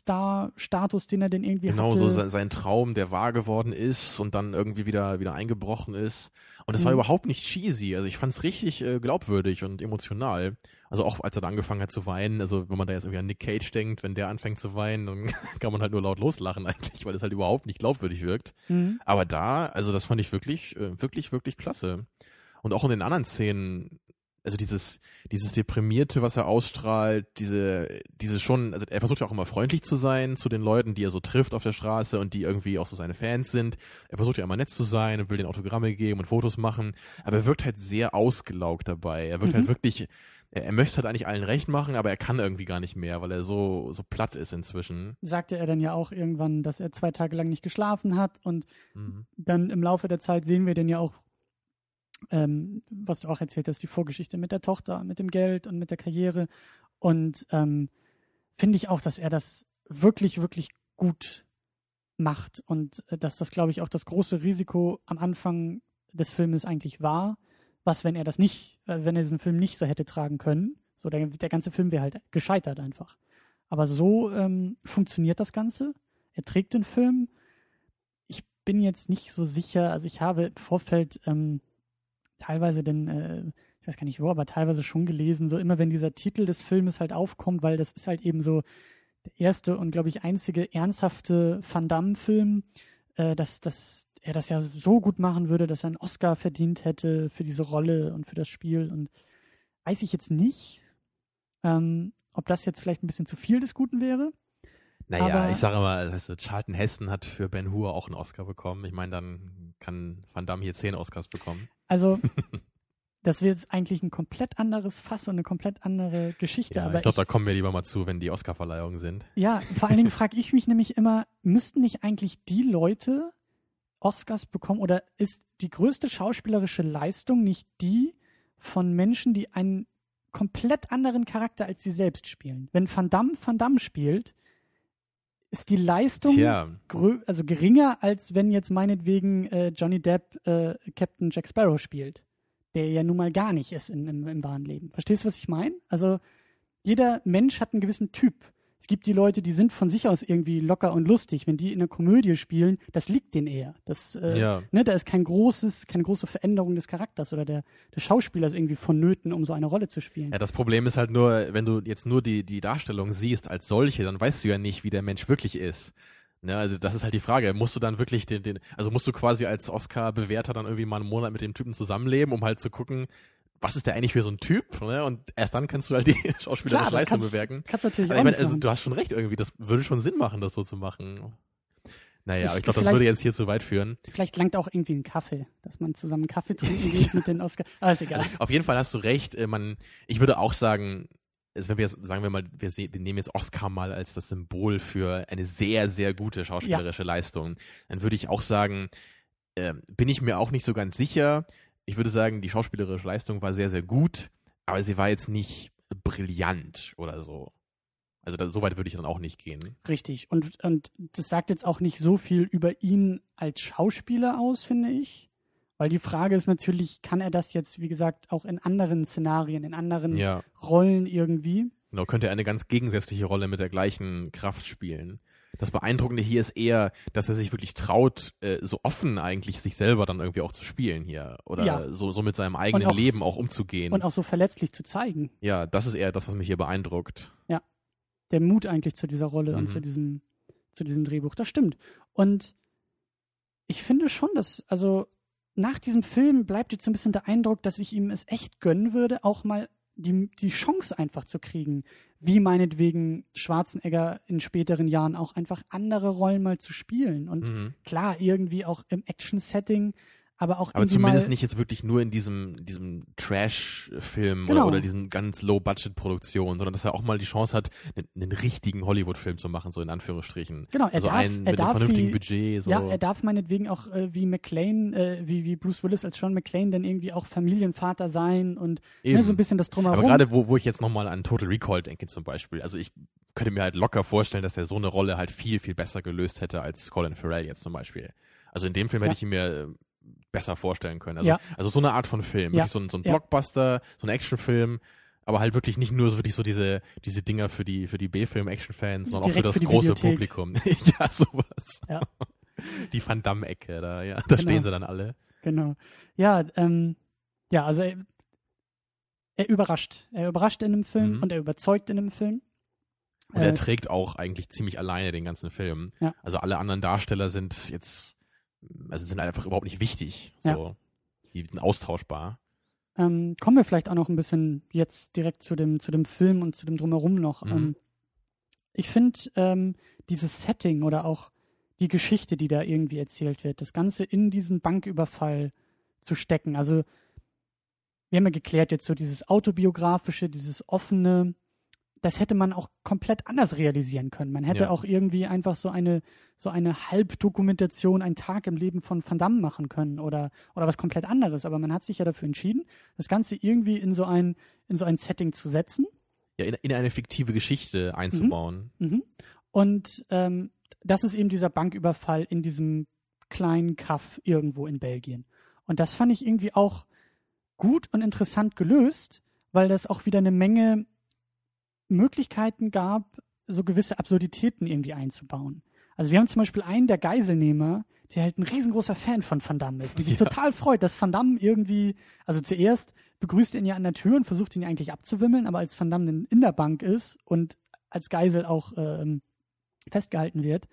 Filmstar-Status, den er denn irgendwie Genau, hatte. so sein, Traum, der wahr geworden ist und dann irgendwie wieder, wieder eingebrochen ist. Und es war Mhm. überhaupt nicht cheesy. Also ich fand es richtig äh, glaubwürdig und emotional. Also auch als er da angefangen hat zu weinen, also wenn man da jetzt irgendwie an Nick Cage denkt, wenn der anfängt zu weinen, dann kann man halt nur laut loslachen eigentlich, weil es halt überhaupt nicht glaubwürdig wirkt. Mhm. Aber da, also das fand ich wirklich, äh, wirklich, wirklich klasse. Und auch in den anderen Szenen, also dieses, dieses Deprimierte, was er ausstrahlt, diese, diese schon, also er versucht ja auch immer freundlich zu sein zu den Leuten, die er so trifft auf der Straße und die irgendwie auch so seine Fans sind. Er versucht ja immer nett zu sein und will den Autogramme geben und Fotos machen, aber er wirkt halt sehr ausgelaugt dabei. Er wirkt Mhm. halt wirklich, er, er möchte halt eigentlich allen recht machen, aber er kann irgendwie gar nicht mehr, weil er so, so platt ist inzwischen. Sagte er dann ja auch irgendwann, dass er zwei Tage lang nicht geschlafen hat und Mhm. dann im Laufe der Zeit sehen wir dann ja auch, ähm, was du auch erzählt hast, die Vorgeschichte mit der Tochter, mit dem Geld und mit der Karriere. Und ähm, finde ich auch, dass er das wirklich, wirklich gut macht und äh, dass das, glaube ich, auch das große Risiko am Anfang des Filmes eigentlich war, was, wenn er das nicht, äh, wenn er diesen Film nicht so hätte tragen können. So, der, der ganze Film wäre halt gescheitert einfach. Aber so ähm, funktioniert das Ganze. Er trägt den Film. Ich bin jetzt nicht so sicher, also ich habe im Vorfeld ähm, teilweise denn, äh, ich weiß gar nicht wo, aber teilweise schon gelesen, so immer wenn dieser Titel des Filmes halt aufkommt, weil das ist halt eben so der erste und glaube ich einzige ernsthafte Van Damme-Film, äh, dass, dass er das ja so gut machen würde, dass er einen Oscar verdient hätte für diese Rolle und für das Spiel und weiß ich jetzt nicht, ähm, ob das jetzt vielleicht ein bisschen zu viel des Guten wäre. Naja, Aber- ich sage mal, weißt du, Charlton Heston hat für Ben Hur auch einen Oscar bekommen. Ich meine, dann kann Van Damme hier zehn Oscars bekommen. Also, das wird jetzt eigentlich ein komplett anderes Fass und eine komplett andere Geschichte. Ja, aber ich glaube, da kommen wir lieber mal zu, wenn die Oscarverleihungen sind. ja, vor allen Dingen frage ich mich nämlich immer, müssten nicht eigentlich die Leute Oscars bekommen oder ist die größte schauspielerische Leistung nicht die von Menschen, die einen komplett anderen Charakter als sie selbst spielen? Wenn Van Damme Van Damme spielt, ist die Leistung also geringer, als wenn jetzt meinetwegen äh, Johnny Depp äh, Captain Jack Sparrow spielt, der ja nun mal gar nicht ist in, im, im wahren Leben. Verstehst du, was ich meine? Also jeder Mensch hat einen gewissen Typ. Es gibt die Leute, die sind von sich aus irgendwie locker und lustig. Wenn die in einer Komödie spielen, das liegt denen eher. Das, äh, ja. ne, da ist kein großes, keine große Veränderung des Charakters oder der, der Schauspieler ist irgendwie vonnöten, um so eine Rolle zu spielen. Ja, das Problem ist halt nur, wenn du jetzt nur die, die Darstellung siehst als solche, dann weißt du ja nicht, wie der Mensch wirklich ist. Ne, also das ist halt die Frage. Musst du dann wirklich den, den, also musst du quasi als Oscar-Bewerter dann irgendwie mal einen Monat mit dem Typen zusammenleben, um halt zu gucken, was ist der eigentlich für so ein Typ? Ne? Und erst dann kannst du halt die schauspielerische Leistung bewerten. kannst natürlich Also auch ich meine, also du hast schon recht irgendwie, das würde schon Sinn machen, das so zu machen. Naja, Ich- aber ich glaube, das würde jetzt hier zu weit führen. Vielleicht langt auch irgendwie ein Kaffee, dass man zusammen Kaffee trinken geht mit den Oscar. Aber ist egal. Also, auf jeden Fall hast du recht. äh, Man, ich würde auch sagen, also wenn wir jetzt, sagen wir mal, wir, wir nehmen jetzt Oscar mal als das Symbol für eine sehr, sehr gute schauspielerische Leistung, dann würde ich auch sagen, äh, bin ich mir auch nicht so ganz sicher. Ich würde sagen, die schauspielerische Leistung war sehr, sehr gut, aber sie war jetzt nicht brillant oder so. Also da, so weit würde ich dann auch nicht gehen. Richtig. Und, und das sagt jetzt auch nicht so viel über ihn als Schauspieler aus, finde ich. Weil die Frage ist natürlich, kann er das jetzt, wie gesagt, auch in anderen Szenarien, in anderen Ja. Rollen irgendwie? Genau, könnte er eine ganz gegensätzliche Rolle mit der gleichen Kraft spielen. Das Beeindruckende hier ist eher, dass er sich wirklich traut, äh, so offen eigentlich sich selber dann irgendwie auch zu spielen hier. Oder Ja. so, so mit seinem eigenen auch- Leben auch umzugehen. Und auch so verletzlich zu zeigen. ja, das ist eher das, was mich hier beeindruckt. Der Mut eigentlich zu dieser Rolle und Mhm. zu diesem, zu diesem Drehbuch. Das stimmt. Und ich finde schon, dass, also nach diesem Film bleibt jetzt so ein bisschen der Eindruck, dass ich ihm es echt gönnen würde, auch mal die, die Chance einfach zu kriegen, wie meinetwegen Schwarzenegger in späteren Jahren auch einfach andere Rollen mal zu spielen. Und Mhm. klar, irgendwie auch im Action-Setting, aber auch Aber zumindest nicht jetzt wirklich nur in diesem, diesem Trash-Film Genau. oder, oder diesen ganz Low-Budget-Produktionen, sondern dass er auch mal die Chance hat, einen, einen richtigen Hollywood-Film zu machen, so in Anführungsstrichen. Genau, er also darf- einen er mit einem darf vernünftigen wie- Budget. So. Ja, er darf meinetwegen auch äh, wie McClane, äh, wie, wie Bruce Willis als Sean McClane dann irgendwie auch Familienvater sein und ne, so ein bisschen das Drumherum. Aber gerade wo, wo ich jetzt nochmal an Total Recall denke zum Beispiel, also ich könnte mir halt locker vorstellen, dass er so eine Rolle halt viel, viel besser gelöst hätte als Colin Farrell jetzt zum Beispiel. Also in dem Film hätte Ja. ich ihn mir äh, besser vorstellen können. Also, Ja. also so eine Art von Film, Ja. wirklich so ein, so ein. Blockbuster, so ein Actionfilm, aber halt wirklich nicht nur so wirklich so diese, diese Dinger für die, für die B-Film-Action-Fans, sondern Direkt auch für für das die große Videothek. Publikum. ja, sowas. Ja. Die Van Damme-Ecke, da, ja, da Genau. stehen sie dann alle. Genau. Ja, ähm, ja, also er, er überrascht. Er überrascht in einem Film Mhm. und er überzeugt in einem Film. Und Äh, er trägt auch eigentlich ziemlich alleine den ganzen Film. Ja. Also alle anderen Darsteller sind jetzt, also sind einfach überhaupt nicht wichtig. So. Die sind austauschbar. Ähm, kommen wir vielleicht auch noch ein bisschen jetzt direkt zu dem, zu dem Film und zu dem Drumherum noch. Mhm. Ähm, ich finde ähm, dieses Setting oder auch die Geschichte, die da irgendwie erzählt wird, das Ganze in diesen Banküberfall zu stecken. Also wir haben ja geklärt jetzt so dieses autobiografische, dieses offene, das hätte man auch komplett anders realisieren können. Man hätte Ja. auch irgendwie einfach so eine so eine Halbdokumentation, einen Tag im Leben von Van Damme machen können oder oder was komplett anderes. Aber man hat sich ja dafür entschieden, das Ganze irgendwie in so ein in so ein Setting zu setzen. Ja, in, in eine fiktive Geschichte einzubauen. Mhm. Und ähm, das ist eben dieser Banküberfall in diesem kleinen Kaff irgendwo in Belgien. Und das fand ich irgendwie auch gut und interessant gelöst, weil das auch wieder eine Menge Möglichkeiten gab, so gewisse Absurditäten irgendwie einzubauen. Also wir haben zum Beispiel einen der Geiselnehmer, der halt ein riesengroßer Fan von Van Damme ist und sich Ja. total freut, dass Van Damme irgendwie, also zuerst begrüßt er ihn ja an der Tür und versucht ihn eigentlich abzuwimmeln, aber als Van Damme in der Bank ist und als Geisel auch ähm, festgehalten wird,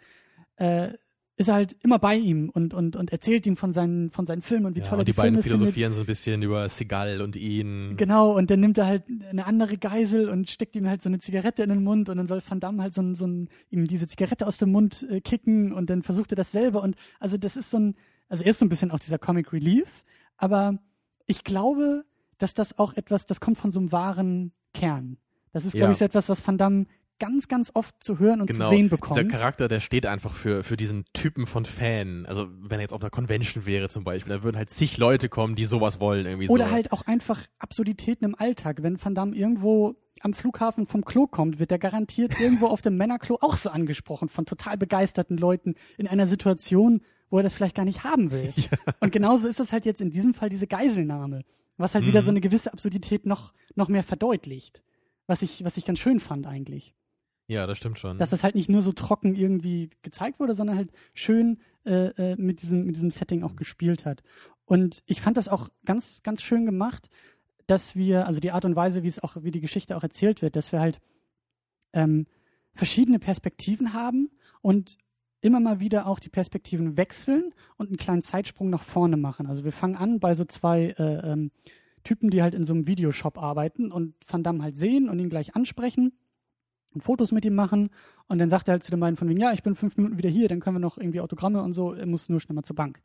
äh, ist er halt immer bei ihm und, und, und erzählt ihm von seinen, von seinen Filmen und wie Ja, toll er und die, die beiden Filme findet. philosophieren so ein bisschen über Seagal und ihn. Genau, und dann nimmt er halt eine andere Geisel und steckt ihm halt so eine Zigarette in den Mund und dann soll Van Damme halt so ein, so ein, ihm diese Zigarette aus dem Mund äh, kicken und dann versucht er das selber und also das ist so ein, also er ist so ein bisschen auch dieser Comic Relief, aber ich glaube, dass das auch etwas, das kommt von so einem wahren Kern. Das ist, glaube Ja. ich, so etwas, was Van Damme ganz, ganz oft zu hören und Genau, zu sehen dieser bekommt. Charakter, der steht einfach für, für diesen Typen von Fan. Also wenn er jetzt auf einer Convention wäre zum Beispiel, da würden halt zig Leute kommen, die sowas wollen irgendwie Oder so. halt auch einfach Absurditäten im Alltag. Wenn Van Damme irgendwo am Flughafen vom Klo kommt, wird er garantiert irgendwo auf dem Männerklo auch so angesprochen von total begeisterten Leuten in einer Situation, wo er das vielleicht gar nicht haben will. Und genauso ist es halt jetzt in diesem Fall diese Geiselnahme, was halt wieder Mhm. so eine gewisse Absurdität noch, noch mehr verdeutlicht. Was ich, was ich ganz schön fand eigentlich. Ja, das stimmt schon. Dass das halt nicht nur so trocken irgendwie gezeigt wurde, sondern halt schön äh, äh, mit, diesem, mit diesem Setting auch gespielt hat. Und ich fand das auch ganz, ganz schön gemacht, dass wir, also die Art und Weise, wie es auch, wie die Geschichte auch erzählt wird, dass wir halt ähm, verschiedene Perspektiven haben und immer mal wieder auch die Perspektiven wechseln und einen kleinen Zeitsprung nach vorne machen. Also wir fangen an bei so zwei äh, ähm, Typen, die halt in so einem Videoshop arbeiten und Van Damme halt sehen und ihn gleich ansprechen Fotos mit ihm machen. Und dann sagt er halt zu den beiden von wegen, ja, ich bin fünf Minuten wieder hier, dann können wir noch irgendwie Autogramme und so, er muss nur schnell mal zur Bank.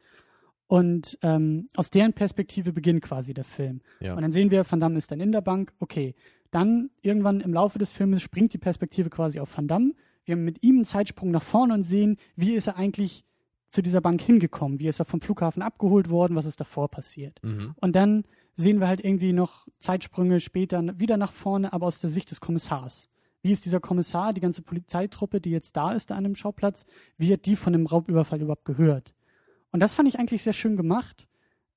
Und ähm, aus deren Perspektive beginnt quasi der Film. ja. Und dann sehen wir, Van Damme ist dann in der Bank, okay. Dann irgendwann im Laufe des Filmes springt die Perspektive quasi auf Van Damme. Wir haben mit ihm einen Zeitsprung nach vorne und sehen, wie ist er eigentlich zu dieser Bank hingekommen? Wie ist er vom Flughafen abgeholt worden? Was ist davor passiert? mhm. Und dann sehen wir halt irgendwie noch Zeitsprünge später wieder nach vorne, aber aus der Sicht des Kommissars. Wie ist dieser Kommissar, die ganze Polizeitruppe, die jetzt da ist, an dem Schauplatz, wie hat die von dem Raubüberfall überhaupt gehört? Und das fand ich eigentlich sehr schön gemacht,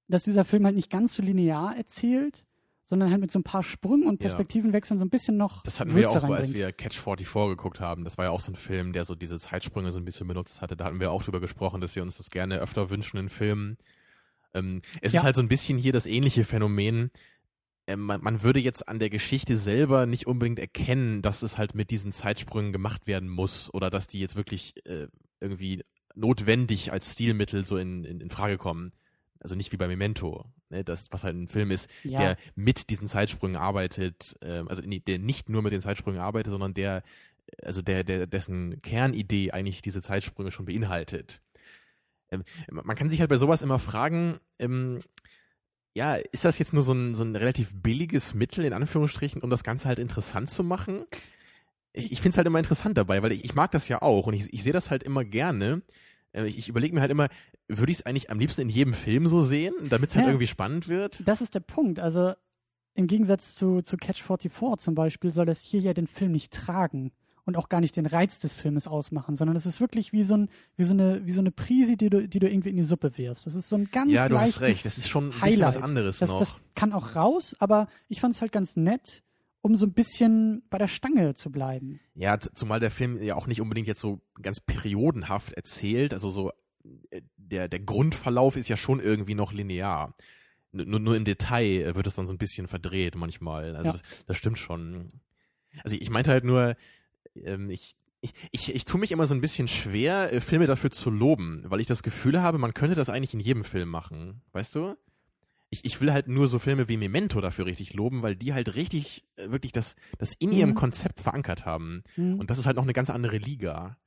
dass dieser Film halt nicht ganz so linear erzählt, sondern halt mit so ein paar Sprüngen und Ja. Perspektivenwechseln so ein bisschen noch Das hatten wir Würze auch, als wir Catch 44 geguckt haben. Das war ja auch so ein Film, der so diese Zeitsprünge so ein bisschen benutzt hatte. Da hatten wir auch drüber gesprochen, dass wir uns das gerne öfter wünschen in Filmen. Ähm, es Ja. ist halt so ein bisschen hier das ähnliche Phänomen. Ähm, man, man würde jetzt an der Geschichte selber nicht unbedingt erkennen, dass es halt mit diesen Zeitsprüngen gemacht werden muss oder dass die jetzt wirklich äh, irgendwie notwendig als Stilmittel so in, in, in Frage kommen. Also nicht wie bei Memento, ne, das, was halt ein Film ist, Ja. der mit diesen Zeitsprüngen arbeitet, ähm, also nee, der nicht nur mit den Zeitsprüngen arbeitet, sondern der, also der, der, dessen Kernidee eigentlich diese Zeitsprünge schon beinhaltet. Ähm, man kann sich halt bei sowas immer fragen, ähm, ja, ist das jetzt nur so ein, so ein relativ billiges Mittel, in Anführungsstrichen, um das Ganze halt interessant zu machen? Ich, ich finde es halt immer interessant dabei, weil ich, ich mag das ja auch und ich, ich sehe das halt immer gerne. Äh, Ich, ich überlege mir halt immer, würde ich es eigentlich am liebsten in jedem Film so sehen, damit es halt Ja. irgendwie spannend wird? Das ist der Punkt. Also im Gegensatz zu, zu Catch 44 zum Beispiel soll das hier ja den Film nicht tragen und auch gar nicht den Reiz des Filmes ausmachen, sondern es ist wirklich wie so, ein, wie so eine, wie so eine Prise, die du, die du irgendwie in die Suppe wirfst. Das ist so ein ganz Ja, du leichtes hast recht. Das ist schon ein bisschen Highlight. was anderes das, noch. das kann auch raus, aber ich fand es halt ganz nett um so ein bisschen bei der Stange zu bleiben. Ja, zumal der Film ja auch nicht unbedingt jetzt so ganz periodenhaft erzählt. Also so äh, der, der Grundverlauf ist ja schon irgendwie noch linear. Nur, nur im Detail wird es dann so ein bisschen verdreht manchmal. Also ja. das, das stimmt schon. Also ich meinte halt nur, ähm, ich, ich, ich, ich tue mich immer so ein bisschen schwer, äh, Filme dafür zu loben, weil ich das Gefühl habe, man könnte das eigentlich in jedem Film machen. Weißt du? Ich, ich will halt nur so Filme wie Memento dafür richtig loben, weil die halt richtig, äh, wirklich das, das in mhm. ihrem Konzept verankert haben. Mhm. Und das ist halt noch eine ganz andere Liga.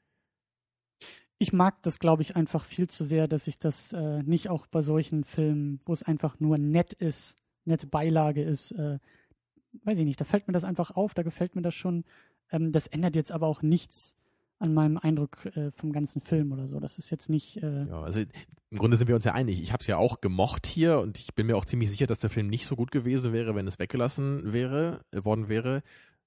Ich mag das, glaube ich, einfach viel zu sehr, dass ich das äh, nicht auch bei solchen Filmen, wo es einfach nur nett ist, nette Beilage ist, äh, weiß ich nicht, da fällt mir das einfach auf, da gefällt mir das schon ähm, das ändert jetzt aber auch nichts an meinem Eindruck äh, vom ganzen Film oder so. Das ist jetzt nicht. Äh ja, also im Grunde sind wir uns ja einig. Ich habe es ja auch gemocht hier und ich bin mir auch ziemlich sicher, dass der Film nicht so gut gewesen wäre, wenn es weggelassen wäre, äh, worden wäre.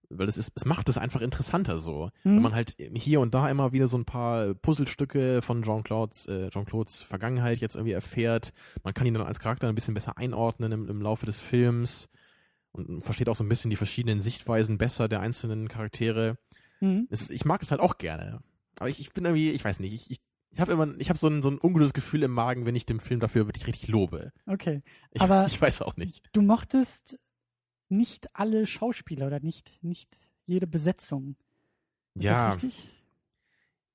Weil es ist, es macht es einfach interessanter so. Mhm. Wenn man halt hier und da immer wieder so ein paar Puzzlestücke von Jean-Claude's, äh, Jean-Claude's Vergangenheit jetzt irgendwie erfährt. Man kann ihn dann als Charakter ein bisschen besser einordnen im, im Laufe des Films und versteht auch so ein bisschen die verschiedenen Sichtweisen besser der einzelnen Charaktere. Mhm. Ist, ich mag es halt auch gerne. Aber ich, ich bin irgendwie, ich weiß nicht, ich, ich, ich habe immer, ich habe so ein, so ein ungutes Gefühl im Magen, wenn ich dem Film dafür wirklich richtig lobe. Okay. Ich, aber ich weiß auch nicht. Du mochtest nicht alle Schauspieler oder nicht, nicht jede Besetzung. Ist ja. Das richtig?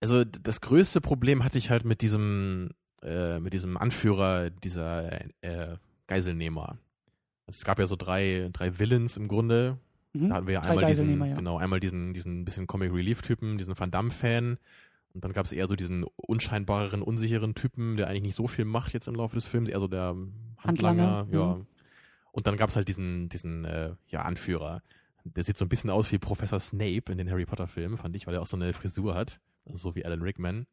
Also das größte Problem hatte ich halt mit diesem, äh, mit diesem Anführer dieser äh, Geiselnehmer. Es gab ja so drei, drei Villains im Grunde. Mhm. Da hatten wir ja einmal diesen, ja. genau, einmal diesen, diesen bisschen Comic Relief Typen, diesen Van Damme Fan. Und dann gab es eher so diesen unscheinbareren, unsicheren Typen, der eigentlich nicht so viel macht jetzt im Laufe des Films, eher so der Handlanger, Handlanger ja. Mhm. Und dann gab es halt diesen, diesen, äh, ja, Anführer. Der sieht so ein bisschen aus wie Professor Snape in den Harry Potter Filmen, fand ich, weil er auch so eine Frisur hat. Also so wie Alan Rickman.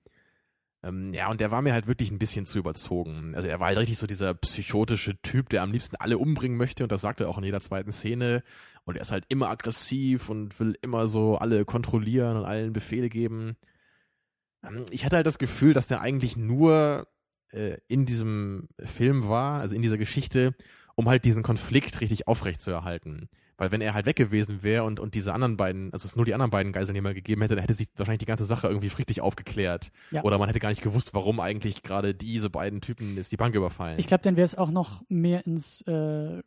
Ähm, ja, und der war mir halt wirklich ein bisschen zu überzogen. Also er war halt richtig so dieser psychotische Typ, der am liebsten alle umbringen möchte und das sagt er auch in jeder zweiten Szene. Und er ist halt immer aggressiv und will immer so alle kontrollieren und allen Befehle geben. Ähm, ich hatte halt das Gefühl, dass der eigentlich nur äh, in diesem Film war, also in dieser Geschichte, um halt diesen Konflikt richtig aufrechtzuerhalten. Weil wenn er halt weg gewesen wäre und, und diese anderen beiden, also es nur die anderen beiden Geiselnehmer gegeben hätte, dann hätte sich wahrscheinlich die ganze Sache irgendwie friedlich aufgeklärt. Ja. Oder man hätte gar nicht gewusst, warum eigentlich gerade diese beiden Typen jetzt die Bank überfallen. Ich glaube, dann wäre es auch noch mehr ins, äh,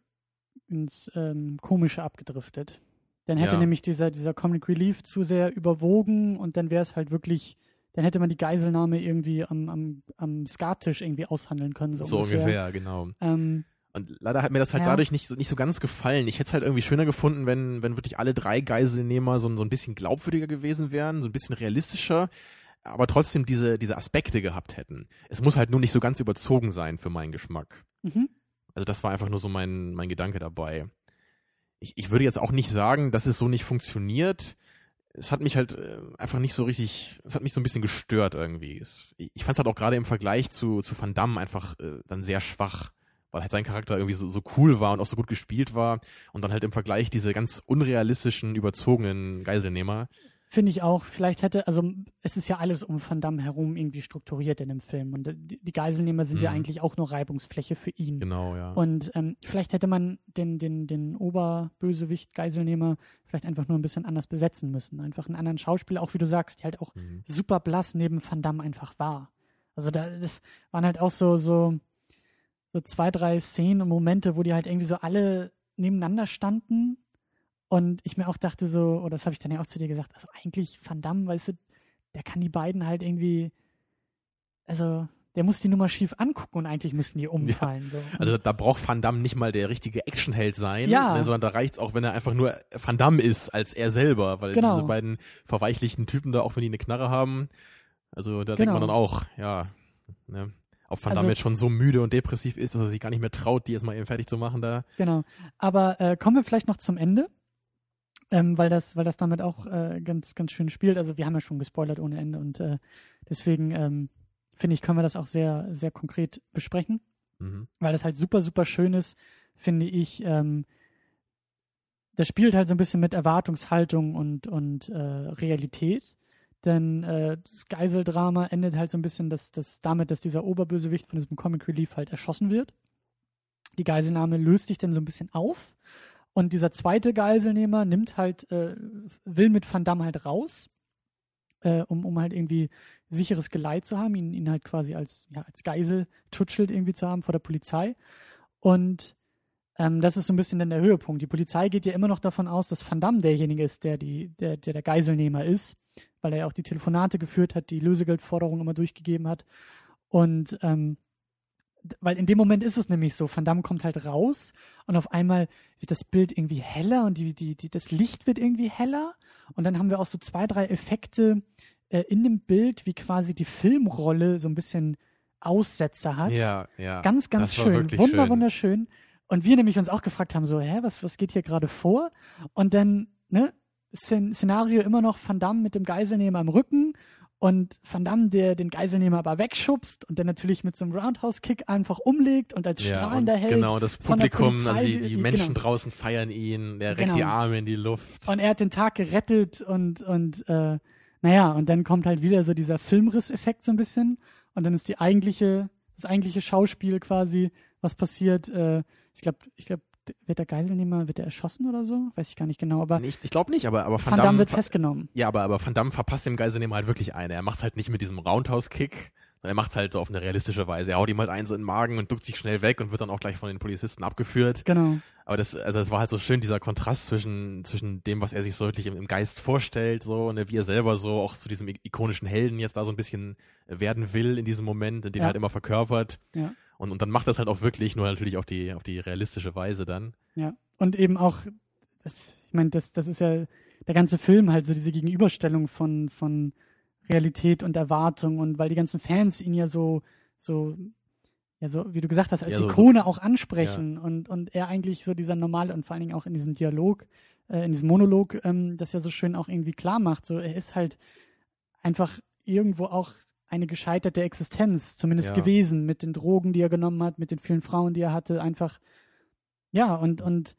ins ähm, Komische abgedriftet. Dann hätte ja. nämlich dieser, dieser Comic Relief zu sehr überwogen und dann wäre es halt wirklich, dann hätte man die Geiselnahme irgendwie am, am, am Skattisch irgendwie aushandeln können. So, so ungefähr. ungefähr, genau. Ähm, und leider hat mir das halt ja. dadurch nicht so, nicht so ganz gefallen. Ich hätte es halt irgendwie schöner gefunden, wenn, wenn wirklich alle drei Geiselnehmer so, so ein bisschen glaubwürdiger gewesen wären, so ein bisschen realistischer, aber trotzdem diese, diese Aspekte gehabt hätten. Es muss halt nur nicht so ganz überzogen sein für meinen Geschmack. Mhm. Also das war einfach nur so mein, mein Gedanke dabei. Ich, ich würde jetzt auch nicht sagen, dass es so nicht funktioniert. Es hat mich halt äh, einfach nicht so richtig, es hat mich so ein bisschen gestört irgendwie. Ich fand es halt auch gerade im Vergleich zu, zu Van Damme einfach äh, dann sehr schwach weil halt sein Charakter irgendwie so, so cool war und auch so gut gespielt war und dann halt im Vergleich diese ganz unrealistischen, überzogenen Geiselnehmer. Finde ich auch. Vielleicht hätte, also es ist ja alles um Van Damme herum irgendwie strukturiert in dem Film. Und die, Geiselnehmer sind mhm. ja eigentlich auch nur Reibungsfläche für ihn. Genau, ja. Und ähm, vielleicht hätte man den, den, den Oberbösewicht Geiselnehmer vielleicht einfach nur ein bisschen anders besetzen müssen. Einfach einen anderen Schauspieler, auch wie du sagst, die halt auch mhm. super blass neben Van Damme einfach war. Also da, das waren halt auch so, so, so zwei, drei Szenen und Momente, wo die halt irgendwie so alle nebeneinander standen und ich mir auch dachte so, oder das habe ich dann ja auch zu dir gesagt, also eigentlich Van Damme, weißt du, der kann die beiden halt irgendwie, also der muss die Nummer schief angucken und eigentlich müssten die umfallen. Ja. So. Also da braucht Van Damme nicht mal der richtige Actionheld sein, ja. ne, sondern da reicht's auch, wenn er einfach nur Van Damme ist als er selber, weil genau. diese beiden verweichlichten Typen da, auch wenn die eine Knarre haben, also da genau. denkt man dann auch, ja, ne. Ob Van Damme also, jetzt schon so müde und depressiv ist, dass er sich gar nicht mehr traut, die jetzt mal eben fertig zu machen da. Genau. Aber äh, kommen wir vielleicht noch zum Ende, ähm, weil, das, weil das damit auch äh, ganz, ganz schön spielt. Also wir haben ja schon gespoilert ohne Ende und äh, deswegen ähm, finde ich, können wir das auch sehr, sehr konkret besprechen, mhm. weil das halt super, super schön ist, finde ich. Ähm, das spielt halt so ein bisschen mit Erwartungshaltung und, und äh, Realität. Denn äh, das Geiseldrama endet halt so ein bisschen das, das damit, dass dieser Oberbösewicht von diesem Comic Relief halt erschossen wird. Die Geiselnahme löst sich dann so ein bisschen auf Und dieser zweite Geiselnehmer nimmt halt, äh, will mit Van Damme halt raus, äh, um, um halt irgendwie sicheres Geleit zu haben, ihn, ihn halt quasi als, ja, als Geisel tutschelt irgendwie zu haben vor der Polizei. Und ähm, das ist so ein bisschen dann der Höhepunkt. Die Polizei geht ja immer noch davon aus, dass Van Damme derjenige ist, der, die, der, der, der Geiselnehmer ist, weil er ja auch die Telefonate geführt hat, die Lösegeldforderung immer durchgegeben hat. Und ähm, weil in dem Moment ist es nämlich so, Van Damme kommt halt raus und auf einmal wird das Bild irgendwie heller und die, die, die, das Licht wird irgendwie heller und dann haben wir auch so zwei, drei Effekte äh, in dem Bild, wie quasi die Filmrolle so ein bisschen Aussetzer hat. Ja, ja. Ganz, ganz schön. Wunder, schön. wunderschön. Und wir nämlich uns auch gefragt haben, so, hä, was, was geht hier gerade vor? Und dann, ne, Szenario immer noch Van Damme mit dem Geiselnehmer am Rücken und Van Damme, der den Geiselnehmer aber wegschubst und dann natürlich mit so einem Roundhouse-Kick einfach umlegt und als strahlender ja, Held. Genau, das Publikum, Polizei, also die, die Menschen genau. draußen feiern ihn, der reckt genau. die Arme in die Luft. Und er hat den Tag gerettet und, und äh, naja, und dann kommt halt wieder so dieser Filmriss-Effekt so ein bisschen und dann ist die eigentliche, das eigentliche Schauspiel quasi, was passiert, äh, ich glaube, ich glaube, wird der Geiselnehmer, wird er erschossen oder so? Weiß ich gar nicht genau, aber. Nicht, ich glaube nicht, aber, aber Van, Van Damme, Damme wird festgenommen. Ja, aber, aber Van Damme verpasst dem Geiselnehmer halt wirklich eine. Er macht halt nicht mit diesem Roundhouse-Kick, sondern er macht halt so auf eine realistische Weise. Er haut ihm halt einen so in den Magen und duckt sich schnell weg und wird dann auch gleich von den Polizisten abgeführt. Genau. Aber das, also es war halt so schön, dieser Kontrast zwischen, zwischen dem, was er sich so wirklich im, im Geist vorstellt, so, ne, wie er selber so auch zu diesem ikonischen Helden jetzt da so ein bisschen werden will in diesem Moment, in dem ja. er halt immer verkörpert. Ja. Und, und dann macht das halt auch wirklich, nur natürlich auf die, auf die realistische Weise dann. Ja. Und eben auch, das, ich meine, das, das ist ja der ganze Film halt so diese Gegenüberstellung von, von Realität und Erwartung und weil die ganzen Fans ihn ja so, so, ja, so, wie du gesagt hast, als ja, so, Ikone so, auch ansprechen ja. und, und er eigentlich so dieser normale und vor allen Dingen auch in diesem Dialog, äh, in diesem Monolog, ähm, das ja so schön auch irgendwie klar macht. So, er ist halt einfach irgendwo auch eine gescheiterte Existenz, zumindest ja. gewesen, mit den Drogen, die er genommen hat, mit den vielen Frauen, die er hatte, einfach, ja, und, und.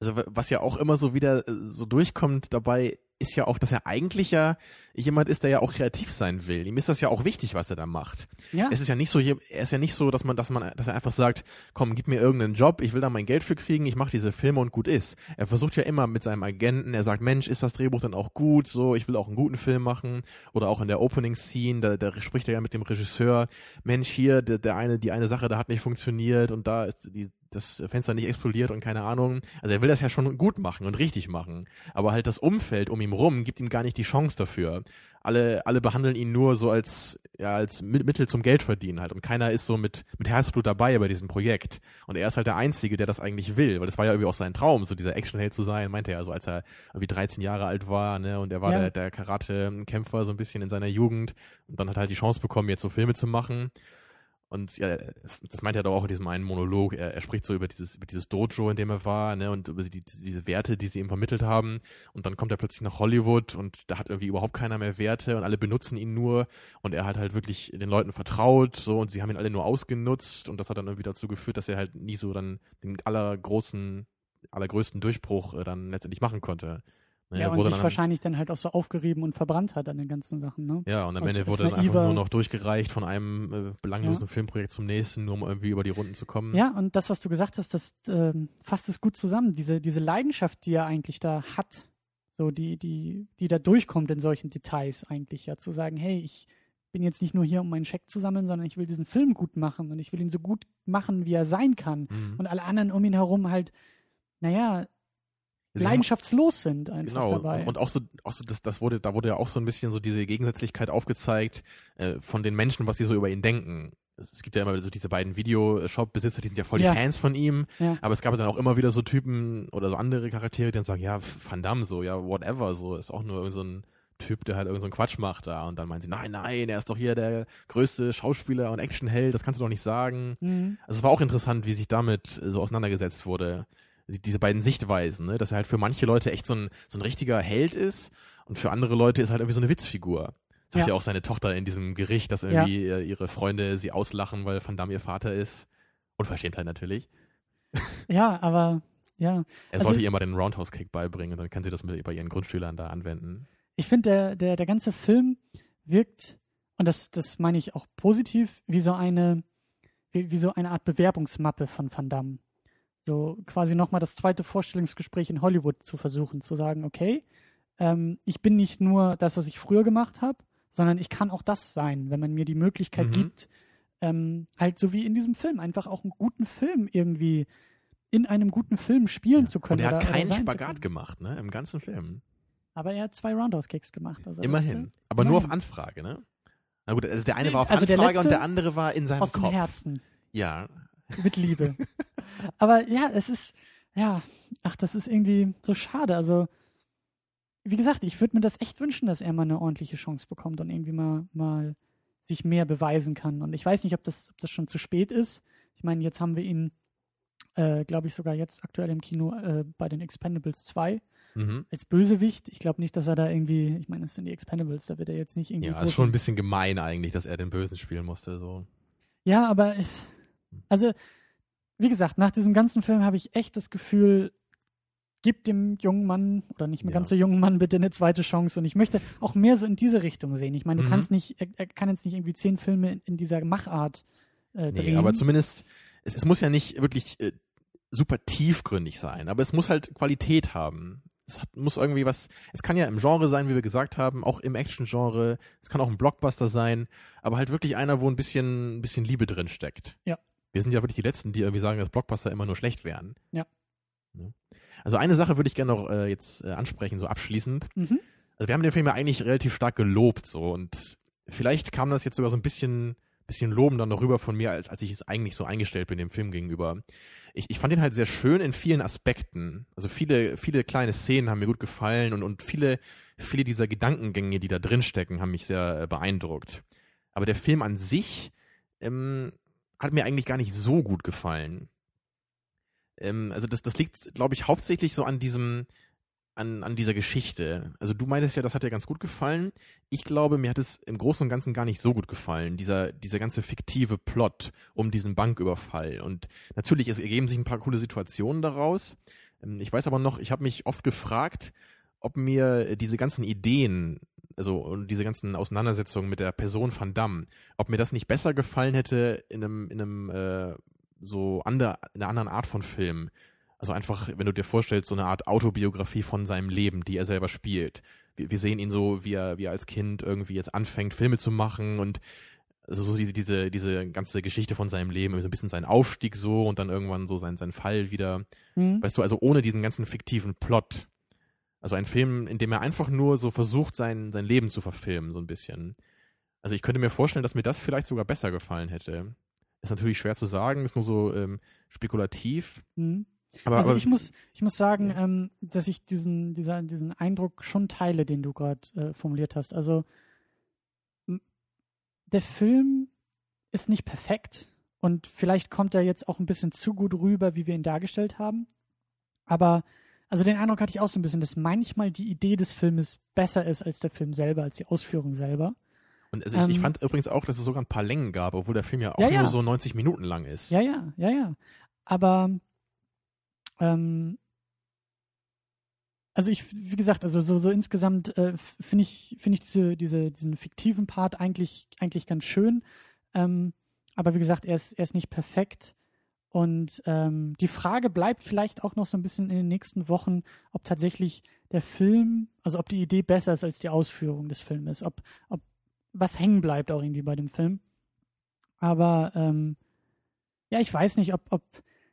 Also, was ja auch immer so wieder äh, so durchkommt dabei, ist ja auch, dass er eigentlich ja jemand ist, der ja auch kreativ sein will. Ihm ist das ja auch wichtig, was er da macht. Ja. Es ist ja nicht so, er ist ja nicht so, dass man, dass man, dass er einfach sagt, komm, gib mir irgendeinen Job, ich will da mein Geld für kriegen, ich mache diese Filme und gut ist. Er versucht ja immer mit seinem Agenten, er sagt, Mensch, ist das Drehbuch dann auch gut, so, ich will auch einen guten Film machen. Oder auch in der Opening Scene, da, da spricht er ja mit dem Regisseur, Mensch, hier, der, der eine, die eine Sache, da hat nicht funktioniert und da ist die, das Fenster nicht explodiert und keine Ahnung. Also er will das ja schon gut machen und richtig machen. Aber halt das Umfeld um ihn rum gibt ihm gar nicht die Chance dafür. Alle, alle behandeln ihn nur so als, ja, als Mittel zum Geldverdienen halt. Und keiner ist so mit, mit Herzblut dabei bei diesem Projekt. Und er ist halt der Einzige, der das eigentlich will. Weil das war ja irgendwie auch sein Traum, so dieser Actionheld zu sein, meinte er, so als er irgendwie 13 Jahre alt war, ne, und er war ja. der, der Karate-Kämpfer so ein bisschen in seiner Jugend. Und dann hat er halt die Chance bekommen, jetzt so Filme zu machen. Und ja, das, meint er doch auch in diesem einen Monolog. Er, er spricht so über dieses, über dieses Dojo, in dem er war, ne, und über die, diese Werte, die sie ihm vermittelt haben. Und dann kommt er plötzlich nach Hollywood und da hat irgendwie überhaupt keiner mehr Werte und alle benutzen ihn nur. Und er hat halt wirklich den Leuten vertraut, so, und sie haben ihn alle nur ausgenutzt. Und das hat dann irgendwie dazu geführt, dass er halt nie so dann den allergroßen, allergrößten Durchbruch äh, dann letztendlich machen konnte. Ja, ja und sich dann wahrscheinlich dann halt auch so aufgerieben und verbrannt hat an den ganzen Sachen, ne? Ja, und am Ende wurde dann einfach nur noch durchgereicht von einem äh, belanglosen ja. Filmprojekt zum nächsten, nur um irgendwie über die Runden zu kommen. Ja, und das, was du gesagt hast, das äh, fasst es gut zusammen. Diese, diese Leidenschaft, die er eigentlich da hat, so die, die, die da durchkommt in solchen Details eigentlich, ja, zu sagen, hey, ich bin jetzt nicht nur hier, um meinen Scheck zu sammeln, sondern ich will diesen Film gut machen und ich will ihn so gut machen, wie er sein kann. Mhm. Und alle anderen um ihn herum halt, naja, leidenschaftslos sind einfach genau. dabei. Und auch so, auch so das, das wurde, da wurde ja auch so ein bisschen so diese Gegensätzlichkeit aufgezeigt äh, von den Menschen, was sie so über ihn denken. Es gibt ja immer so diese beiden Videoshop-Besitzer, die sind ja voll die ja. Fans von ihm, ja. aber es gab dann auch immer wieder so Typen oder so andere Charaktere, die dann sagen, ja, Van Damme so, ja, whatever, so, ist auch nur so ein Typ, der halt irgend so einen Quatsch macht da und dann meinen sie, nein, nein, er ist doch hier der größte Schauspieler und Actionheld, das kannst du doch nicht sagen. Mhm. Also es war auch interessant, wie sich damit so auseinandergesetzt wurde diese beiden Sichtweisen, ne? dass er halt für manche Leute echt so ein, so ein richtiger Held ist und für andere Leute ist er halt irgendwie so eine Witzfigur. Sagt ja. ja auch seine Tochter in diesem Gericht, dass irgendwie ja. ihre Freunde sie auslachen, weil Van Damme ihr Vater ist. Unverschämtheit halt natürlich. Ja, aber ja. Er also, sollte ihr mal den Roundhouse-Kick beibringen und dann kann sie das mit, bei ihren Grundschülern da anwenden. Ich finde, der, der, der ganze Film wirkt, und das, das meine ich auch positiv, wie so eine, wie, wie so eine Art Bewerbungsmappe von Van Damme. So quasi nochmal das zweite Vorstellungsgespräch in Hollywood zu versuchen, zu sagen, okay, ähm, ich bin nicht nur das, was ich früher gemacht habe, sondern ich kann auch das sein, wenn man mir die Möglichkeit Mhm. gibt, ähm, halt so wie in diesem Film, einfach auch einen guten Film irgendwie in einem guten Film spielen zu können. Und er hat keinen Spagat gemacht, ne? Im ganzen Film. Aber er hat zwei Roundhouse-Kicks gemacht. Also das, Immerhin. äh, Aber nur auf immerhin. Anfrage, ne? Na gut, also der eine war auf also der Anfrage und letzte der andere war in seinem Aus dem Kopf. Herzen. Ja. Mit Liebe. Aber ja, es ist, ja, ach, das ist irgendwie so schade. Also, wie gesagt, ich würde mir das echt wünschen, dass er mal eine ordentliche Chance bekommt und irgendwie mal, mal sich mehr beweisen kann. Und ich weiß nicht, ob das, ob das schon zu spät ist. Ich meine, jetzt haben wir ihn, äh, glaube ich, sogar jetzt aktuell im Kino äh, bei den Expendables 2 Mhm. als Bösewicht. Ich glaube nicht, dass er da irgendwie, ich meine, es sind die Expendables, da wird er jetzt nicht irgendwie. Ja, ist schon ein bisschen gemein eigentlich, dass er den Bösen spielen musste, so. Ja, aber es, also, wie gesagt, nach diesem ganzen Film habe ich echt das Gefühl, gib dem jungen Mann oder nicht mehr Ja. ganz so jungen Mann bitte eine zweite Chance. Und ich möchte auch mehr so in diese Richtung sehen. Ich meine, du Mhm. kannst nicht, er, er kann jetzt nicht irgendwie zehn Filme in, in dieser Machart äh, Nee, drehen. aber zumindest, es, es muss ja nicht wirklich äh, super tiefgründig sein, aber es muss halt Qualität haben. Es hat, muss irgendwie was, es kann ja im Genre sein, wie wir gesagt haben, auch im Action-Genre, es kann auch ein Blockbuster sein, aber halt wirklich einer, wo ein bisschen, ein bisschen Liebe drin steckt. Ja. Wir sind ja wirklich die Letzten, die irgendwie sagen, dass Blockbuster immer nur schlecht wären. Ja. Ne? Also eine Sache würde ich gerne noch äh, jetzt äh, ansprechen, so abschließend. Mhm. Also wir haben den Film ja eigentlich relativ stark gelobt, so und vielleicht kam das jetzt sogar so ein bisschen, bisschen lobender noch rüber von mir, als, als ich es eigentlich so eingestellt bin dem Film gegenüber. Ich, ich fand den halt sehr schön in vielen Aspekten. Also viele, viele kleine Szenen haben mir gut gefallen und, und viele, viele dieser Gedankengänge, die da drin stecken, haben mich sehr äh, beeindruckt. Aber der Film an sich ähm, hat mir eigentlich gar nicht so gut gefallen. Ähm, also das, das liegt, glaube ich, hauptsächlich so an diesem, an, an dieser Geschichte. Also du meintest ja, das hat dir ganz gut gefallen. Ich glaube, mir hat es im Großen und Ganzen gar nicht so gut gefallen, dieser, dieser ganze fiktive Plot um diesen Banküberfall. Und natürlich, es ergeben sich ein paar coole Situationen daraus. Ähm, Ich weiß aber noch, ich habe mich oft gefragt, ob mir diese ganzen Ideen, also und diese ganzen Auseinandersetzungen mit der Person Van Damme, ob mir das nicht besser gefallen hätte in einem, in einem äh, so ander, in einer anderen Art von Film. Also einfach, wenn du dir vorstellst, so eine Art Autobiografie von seinem Leben, die er selber spielt. Wir, wir sehen ihn so, wie er, wie er als Kind irgendwie jetzt anfängt, Filme zu machen und also so diese, diese, diese ganze Geschichte von seinem Leben, so ein bisschen sein Aufstieg so und dann irgendwann so sein, sein Fall wieder. Mhm. Weißt du, also ohne diesen ganzen fiktiven Plot. Also ein Film, in dem er einfach nur so versucht, sein, sein Leben zu verfilmen, so ein bisschen. Also ich könnte mir vorstellen, dass mir das vielleicht sogar besser gefallen hätte. Ist natürlich schwer zu sagen, ist nur so ähm, spekulativ. Mhm. Aber, Also aber ich muss, ich muss sagen, Ja. ähm, dass ich diesen, dieser, diesen Eindruck schon teile, den du gerade äh, formuliert hast. Also der Film ist nicht perfekt und vielleicht kommt er jetzt auch ein bisschen zu gut rüber, wie wir ihn dargestellt haben. Aber also den Eindruck hatte ich auch so ein bisschen, dass manchmal die Idee des Filmes besser ist als der Film selber, als die Ausführung selber. und also ich, ich ähm, fand übrigens auch, dass es sogar ein paar Längen gab, obwohl der Film ja auch Ja, ja. nur so 90 Minuten lang ist. Ja, ja, ja, ja. Aber ähm, also ich, wie gesagt, also so, so insgesamt äh, finde ich, finde ich diese, diese, diesen fiktiven Part eigentlich, eigentlich ganz schön. Ähm, aber wie gesagt, er ist, er ist nicht perfekt. Und ähm, die Frage bleibt vielleicht auch noch so ein bisschen in den nächsten Wochen, ob tatsächlich der Film, also ob die Idee besser ist als die Ausführung des Filmes, ob, ob was hängen bleibt auch irgendwie bei dem Film. Aber ähm, ja, ich weiß nicht, ob, ob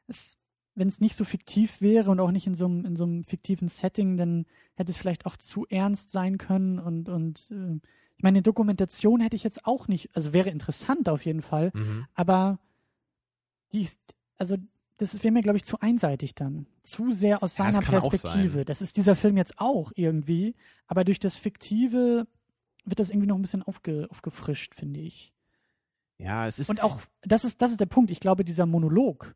es, wenn es nicht so fiktiv wäre und auch nicht in so einem, in so einem fiktiven Setting, dann hätte es vielleicht auch zu ernst sein können und, und äh, ich meine, eine Dokumentation hätte ich jetzt auch nicht, also wäre interessant auf jeden Fall, Mhm. aber die ist, also das wäre mir, glaube ich, zu einseitig dann. Zu sehr aus Ja, das seiner kann auch Perspektive. Das ist dieser Film jetzt auch irgendwie, aber durch das Fiktive wird das irgendwie noch ein bisschen aufge, aufgefrischt, finde ich. Ja, es ist. Und auch, das ist, das ist der Punkt. Ich glaube, dieser Monolog,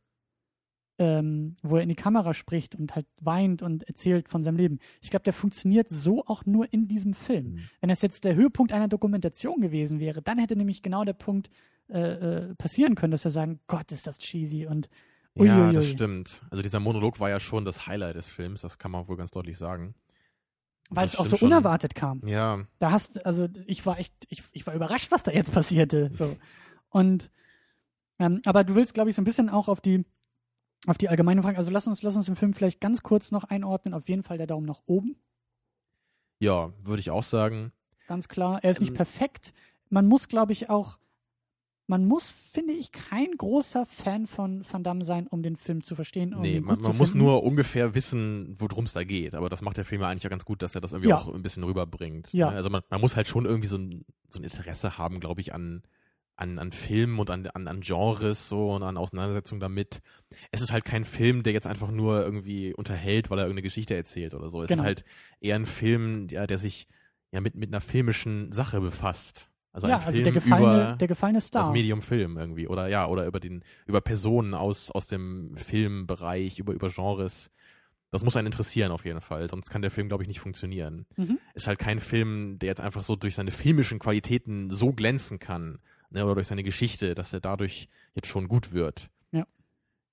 ähm, wo er in die Kamera spricht und halt weint und erzählt von seinem Leben, ich glaube, der funktioniert so auch nur in diesem Film. Mhm. Wenn das jetzt der Höhepunkt einer Dokumentation gewesen wäre, dann hätte nämlich genau der Punkt äh, äh, passieren können, dass wir sagen, Gott, ist das cheesy und ja, das uiuiui. stimmt. Also dieser Monolog war ja schon das Highlight des Films, das kann man wohl ganz deutlich sagen. weil es auch so schon. unerwartet kam. Ja, Da hast, also ich war echt, ich, ich war überrascht, was da jetzt passierte. So. Und ähm, aber du willst, glaube ich, so ein bisschen auch auf die auf die allgemeine Frage, also lass uns, lass uns den Film vielleicht ganz kurz noch einordnen. Auf jeden Fall der Daumen nach oben. Ja, würde ich auch sagen. Ganz klar. Er ist nicht Ähm, perfekt. Man muss, glaube ich, auch, man muss, finde ich, kein großer Fan von Van Damme sein, um den Film zu verstehen. Um Nee, man, man muss nur ungefähr wissen, worum es da geht. Aber das macht der Film ja eigentlich ja ganz gut, dass er das irgendwie Ja. auch ein bisschen rüberbringt. Ja. Ne? Also man, man muss halt schon irgendwie so ein, so ein Interesse haben, glaube ich, an, an, an Filmen und an, an, an Genres so und an Auseinandersetzungen damit. Es ist halt kein Film, der jetzt einfach nur irgendwie unterhält, weil er irgendeine Geschichte erzählt oder so. Es Genau. ist halt eher ein Film, der, der sich ja mit, mit einer filmischen Sache befasst. Also ja, ein also Film der gefallene, über der gefallene das Star. Medium Film irgendwie oder ja oder über den über Personen aus aus dem Filmbereich über über Genres das muss einen interessieren auf jeden Fall sonst kann der Film glaube ich nicht funktionieren Mhm. ist halt kein Film der jetzt einfach so durch seine filmischen Qualitäten so glänzen kann ne, oder durch seine Geschichte dass er dadurch jetzt schon gut wird.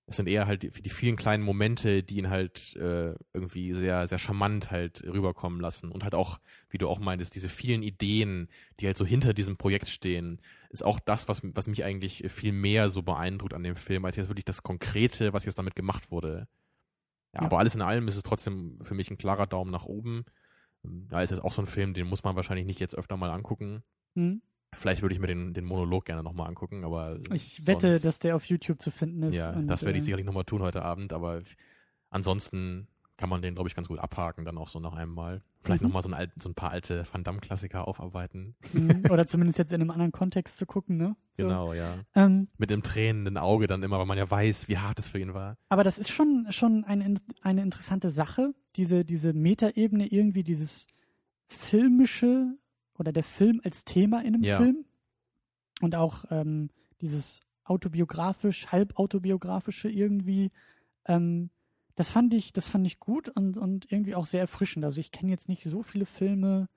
Es sind eher halt die, die vielen kleinen Momente die ihn halt äh, irgendwie sehr sehr charmant halt rüberkommen lassen und halt auch wie du auch meintest diese vielen Ideen die halt so hinter diesem Projekt stehen ist auch das, was, was mich eigentlich viel mehr so beeindruckt an dem Film, als jetzt wirklich das Konkrete, was jetzt damit gemacht wurde. Ja, Ja. aber alles in allem ist es trotzdem für mich ein klarer Daumen nach oben. Ja, ist jetzt auch so ein Film, den muss man wahrscheinlich nicht jetzt öfter mal angucken. Mhm. Vielleicht würde ich mir den, den Monolog gerne nochmal angucken, aber Ich wette, sonst, dass der auf YouTube zu finden ist. ja, das werde ich äh, sicherlich nochmal tun heute Abend, aber ansonsten kann man den, glaube ich, ganz gut abhaken, dann auch so nach einem Mal. Vielleicht Mhm. nochmal so, ein so ein paar alte Van Damme-Klassiker aufarbeiten. Mhm. Oder zumindest jetzt in einem anderen Kontext zu gucken, ne? So. Genau, ja. Ähm, Mit dem tränenden Auge dann immer, weil man ja weiß, wie hart es für ihn war. aber das ist schon, schon eine, in- eine interessante Sache, diese, diese Metaebene, irgendwie dieses filmische oder der Film als Thema in einem Ja. Film. Und auch ähm, dieses autobiografisch, halbautobiografische irgendwie. Ähm, das fand ich, das fand ich gut und, und irgendwie auch sehr erfrischend. Also ich kenne jetzt nicht so viele Filme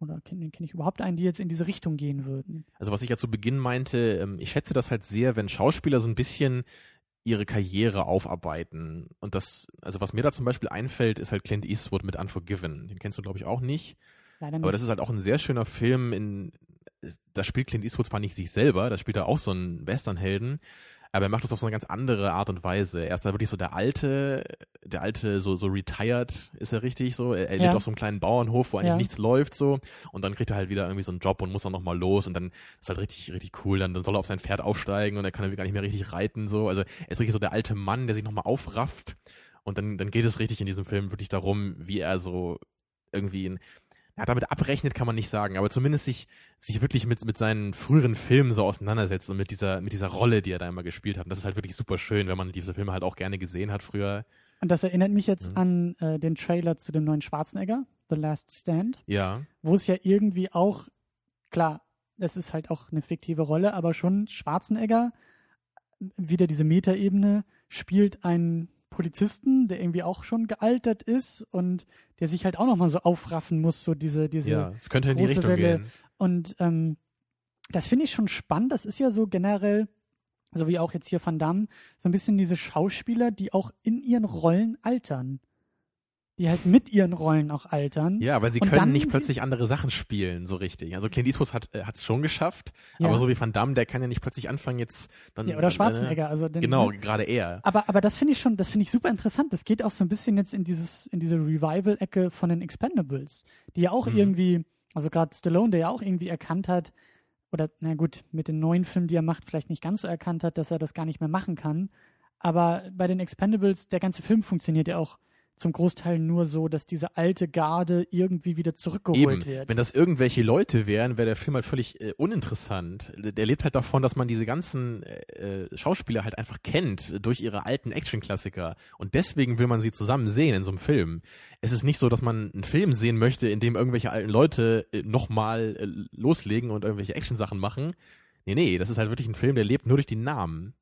oder kenne kenn ich überhaupt einen, die jetzt in diese Richtung gehen würden. Also was ich ja zu Beginn meinte, ähm, ich schätze das halt sehr, wenn Schauspieler so ein bisschen ihre Karriere aufarbeiten. Und das, also was mir da zum Beispiel einfällt, ist halt Clint Eastwood mit Unforgiven. Den kennst du, glaube ich, auch nicht. Leider nicht. Aber das ist halt auch ein sehr schöner Film. In, da spielt Clint Eastwood zwar nicht sich selber, da spielt er auch so einen Westernhelden, aber er macht das auf so eine ganz andere Art und Weise. Er ist da wirklich so der alte, der alte, so, so retired, ist er richtig so. Er, er Ja. lebt auf so einem kleinen Bauernhof, wo eigentlich Ja. nichts läuft so. Und dann kriegt er halt wieder irgendwie so einen Job und muss dann nochmal los und dann ist halt richtig, richtig cool. Dann, dann soll er auf sein Pferd aufsteigen und er kann irgendwie gar nicht mehr richtig reiten so. Also er ist richtig so der alte Mann, der sich nochmal aufrafft. Und dann, dann geht es richtig in diesem Film wirklich darum, wie er so irgendwie ein, ja, damit abrechnet kann man nicht sagen, aber zumindest sich, sich wirklich mit, mit seinen früheren Filmen so auseinandersetzt und mit dieser, mit dieser Rolle, die er da immer gespielt hat. Und das ist halt wirklich super schön, wenn man diese Filme halt auch gerne gesehen hat früher. Und das erinnert mich jetzt Mhm. an äh, den Trailer zu dem neuen Schwarzenegger, The Last Stand, Ja, wo es ja irgendwie auch, klar, das ist halt auch eine fiktive Rolle, aber schon Schwarzenegger, wieder diese Metaebene, spielt einen Polizisten, der irgendwie auch schon gealtert ist und der sich halt auch nochmal so aufraffen muss, so diese, diese ja, es könnte in die Richtung Welle. gehen. Und ähm, das finde ich schon spannend. Das ist ja so generell, so wie auch jetzt hier Van Damme, so ein bisschen diese Schauspieler, die auch in ihren Rollen altern. Die halt mit ihren Rollen auch altern. Ja, weil sie Und können nicht plötzlich andere Sachen spielen, so richtig. Also Clint Eastwood hat es schon geschafft, Ja. aber so wie Van Damme, der kann ja nicht plötzlich anfangen jetzt dann. Ja, oder äh, Schwarzenegger. Also den, Genau, ne? gerade er. Aber, aber das finde ich schon, das finde ich super interessant. Das geht auch so ein bisschen jetzt in dieses, in diese Revival-Ecke von den Expendables, die ja auch Mhm. irgendwie, also gerade Stallone, der ja auch irgendwie erkannt hat, oder na gut, mit den neuen Filmen, die er macht, vielleicht nicht ganz so erkannt hat, dass er das gar nicht mehr machen kann. Aber bei den Expendables, der ganze Film funktioniert ja auch zum Großteil nur so, dass diese alte Garde irgendwie wieder zurückgeholt Eben, wird. wenn das irgendwelche Leute wären, wäre der Film halt völlig äh, uninteressant. Der lebt halt davon, dass man diese ganzen äh, Schauspieler halt einfach kennt durch ihre alten Action-Klassiker. Und deswegen will man sie zusammen sehen in so einem Film. Es ist nicht so, dass man einen Film sehen möchte, in dem irgendwelche alten Leute äh, nochmal äh, loslegen und irgendwelche Action-Sachen machen. Nee, nee, das ist halt wirklich ein Film, der lebt nur durch die Namen.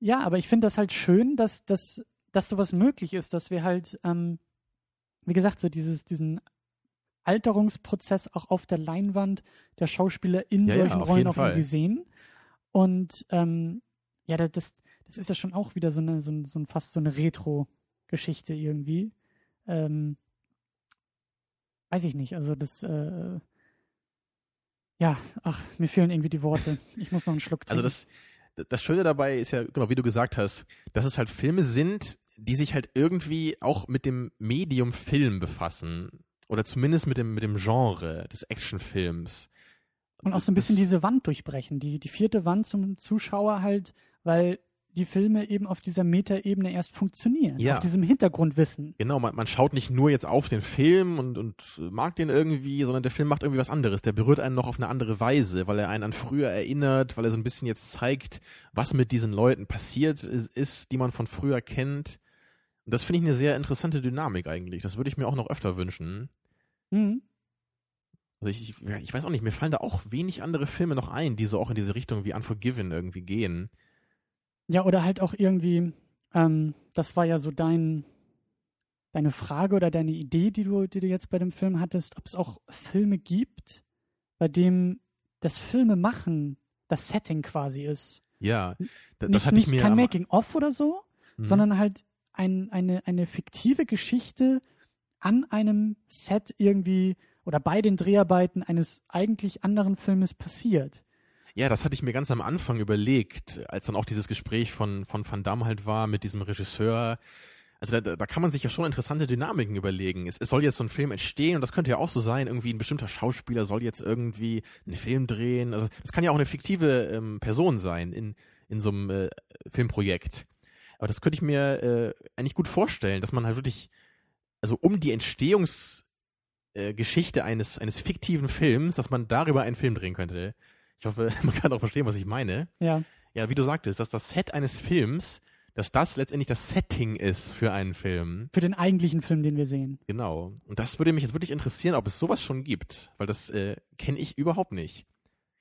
Ja, aber ich finde das halt schön, dass, dass, dass sowas möglich ist, dass wir halt, ähm, wie gesagt, so dieses, diesen Alterungsprozess auch auf der Leinwand der Schauspieler in Ja, ja, solchen auf Rollen auch Fall. irgendwie sehen. Und ähm, ja, da- das, das ist ja schon auch wieder so eine, so, ein, so ein fast so eine Retro-Geschichte irgendwie. Ähm, weiß ich nicht, also das, äh, ja, ach, mir fehlen irgendwie die Worte. Ich muss noch einen Schluck trinken. Also das, das Schöne dabei ist ja, genau, wie du gesagt hast, dass es halt Filme sind, die sich halt irgendwie auch mit dem Medium Film befassen. Oder zumindest mit dem, mit dem Genre des Actionfilms. Und auch so ein bisschen das, diese Wand durchbrechen, die, die vierte Wand zum Zuschauer halt, weil die Filme eben auf dieser Metaebene erst funktionieren, ja. auf diesem Hintergrundwissen. Genau, man, man schaut nicht nur jetzt auf den Film und, und mag den irgendwie, sondern der Film macht irgendwie was anderes. Der berührt einen noch auf eine andere Weise, weil er einen an früher erinnert, weil er so ein bisschen jetzt zeigt, was mit diesen Leuten passiert ist, ist die man von früher kennt. Und das finde ich eine sehr interessante Dynamik eigentlich. Das würde ich mir auch noch öfter wünschen. Mhm. Also ich, ich, ich weiß auch nicht, mir fallen da auch wenig andere Filme noch ein, die so auch in diese Richtung wie Unforgiven irgendwie gehen. Ja, oder halt auch irgendwie, ähm, das war ja so dein, deine Frage oder deine Idee, die du, die du jetzt bei dem Film hattest, ob es auch Filme gibt, bei dem das Filme machen das Setting quasi ist. Ja, das, nicht, hatte ich mir. Kein Making-of oder so, mhm. sondern halt ein, eine, eine fiktive Geschichte an einem Set irgendwie oder bei den Dreharbeiten eines eigentlich anderen Filmes passiert. Ja, das hatte ich mir ganz am Anfang überlegt, als dann auch dieses Gespräch von, von Van Damme halt war mit diesem Regisseur. Also da, da kann man sich ja schon interessante Dynamiken überlegen. Es, es soll jetzt so ein Film entstehen und das könnte ja auch so sein, irgendwie ein bestimmter Schauspieler soll jetzt irgendwie einen Film drehen. Also das kann ja auch eine fiktive ähm, Person sein in, in so einem äh, Filmprojekt. Aber das könnte ich mir äh, eigentlich gut vorstellen, dass man halt wirklich, also um die Entstehungsgeschichte äh, eines, eines fiktiven Films, dass man darüber einen Film drehen könnte. Ich hoffe, man kann auch verstehen, was ich meine. Ja. Ja, wie du sagtest, dass das Set eines Films, dass das letztendlich das Setting ist für einen Film. Für den eigentlichen Film, den wir sehen. Genau. Und das würde mich jetzt wirklich interessieren, ob es sowas schon gibt, weil das äh, kenne ich überhaupt nicht.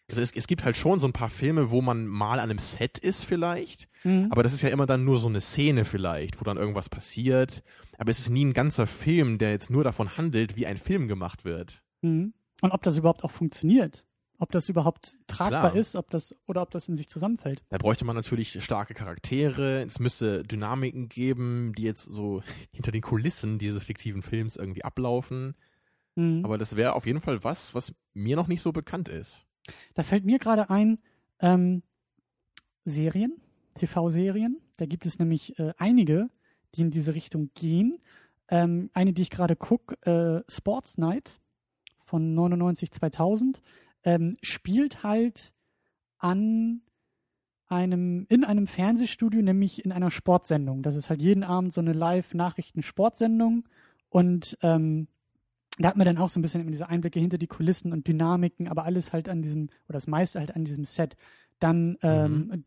Also es, es gibt halt schon so ein paar Filme, wo man mal an einem Set ist vielleicht, mhm. aber das ist ja immer dann nur so eine Szene vielleicht, wo dann irgendwas passiert. Aber es ist nie ein ganzer Film, der jetzt nur davon handelt, wie ein Film gemacht wird. Mhm. Und ob das überhaupt auch funktioniert ob das überhaupt tragbar Klar. ist, ob das oder ob das in sich zusammenfällt. Da bräuchte man natürlich starke Charaktere. Es müsste Dynamiken geben, die jetzt so hinter den Kulissen dieses fiktiven Films irgendwie ablaufen. Mhm. Aber das wäre auf jeden Fall was, was mir noch nicht so bekannt ist. Da fällt mir gerade ein, ähm, Serien, TV-Serien. Da gibt es nämlich äh, einige, die in diese Richtung gehen. Ähm, eine, die ich gerade gucke, äh, Sports Night von 99 2000 ähm, spielt halt an einem, in einem Fernsehstudio, nämlich in einer Sportsendung. Das ist halt jeden Abend so eine Live-Nachrichten-Sportsendung und ähm, da hat man dann auch so ein bisschen diese Einblicke hinter die Kulissen und Dynamiken, aber alles halt an diesem, oder das meiste halt an diesem Set. Dann ähm, mhm.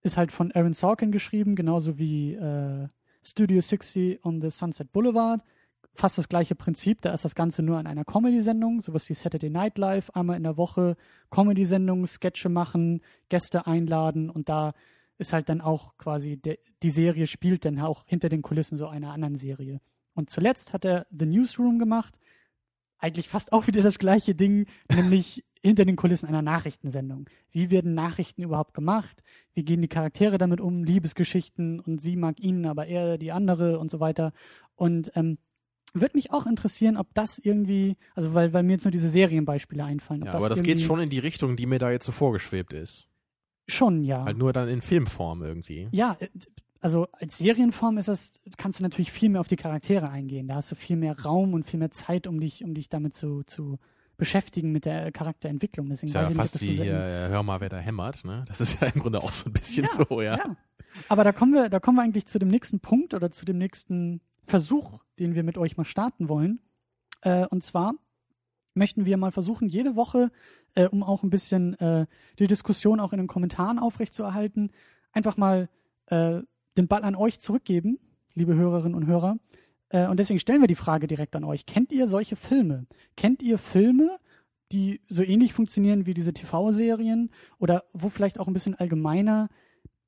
ist halt von Aaron Sorkin geschrieben, genauso wie äh, Studio 60 on the Sunset Boulevard fast das gleiche Prinzip. Da ist das Ganze nur in einer Comedy-Sendung, sowas wie Saturday Night Live, einmal in der Woche Comedy-Sendung, Sketche machen, Gäste einladen und da ist halt dann auch quasi de, die Serie spielt dann auch hinter den Kulissen so einer anderen Serie. Und zuletzt hat er The Newsroom gemacht, eigentlich fast auch wieder das gleiche Ding, nämlich hinter den Kulissen einer Nachrichtensendung. Wie werden Nachrichten überhaupt gemacht? Wie gehen die Charaktere damit um? Liebesgeschichten und sie mag ihn, aber er die andere und so weiter. Und ähm, würde mich auch interessieren, ob das irgendwie, also weil, weil mir jetzt nur diese Serienbeispiele einfallen. ja, das aber das geht schon in die Richtung, die mir da jetzt so vorgeschwebt ist. Schon, ja. Halt nur dann in Filmform irgendwie. Ja, äh, also als Serienform ist das, kannst du natürlich viel mehr auf die Charaktere eingehen. Da hast du viel mehr Raum und viel mehr Zeit, um dich, um dich damit zu, zu beschäftigen mit der Charakterentwicklung. Deswegen ist ja weiß fast nicht, wie hier, äh, hör mal, wer da hämmert, ne? Das ist ja im Grunde auch so ein bisschen ja, so, ja. ja. Aber da kommen wir, da kommen wir eigentlich zu dem nächsten Punkt oder zu dem nächsten Versuch, den wir mit euch mal starten wollen. Äh, und zwar möchten wir mal versuchen, jede Woche, äh, um auch ein bisschen äh, die Diskussion auch in den Kommentaren aufrechtzuerhalten, einfach mal äh, den Ball an euch zurückgeben, liebe Hörerinnen und Hörer. Äh, und deswegen stellen wir die Frage direkt an euch. Kennt ihr solche Filme? Kennt ihr Filme, die so ähnlich funktionieren wie diese TV-Serien oder wo vielleicht auch ein bisschen allgemeiner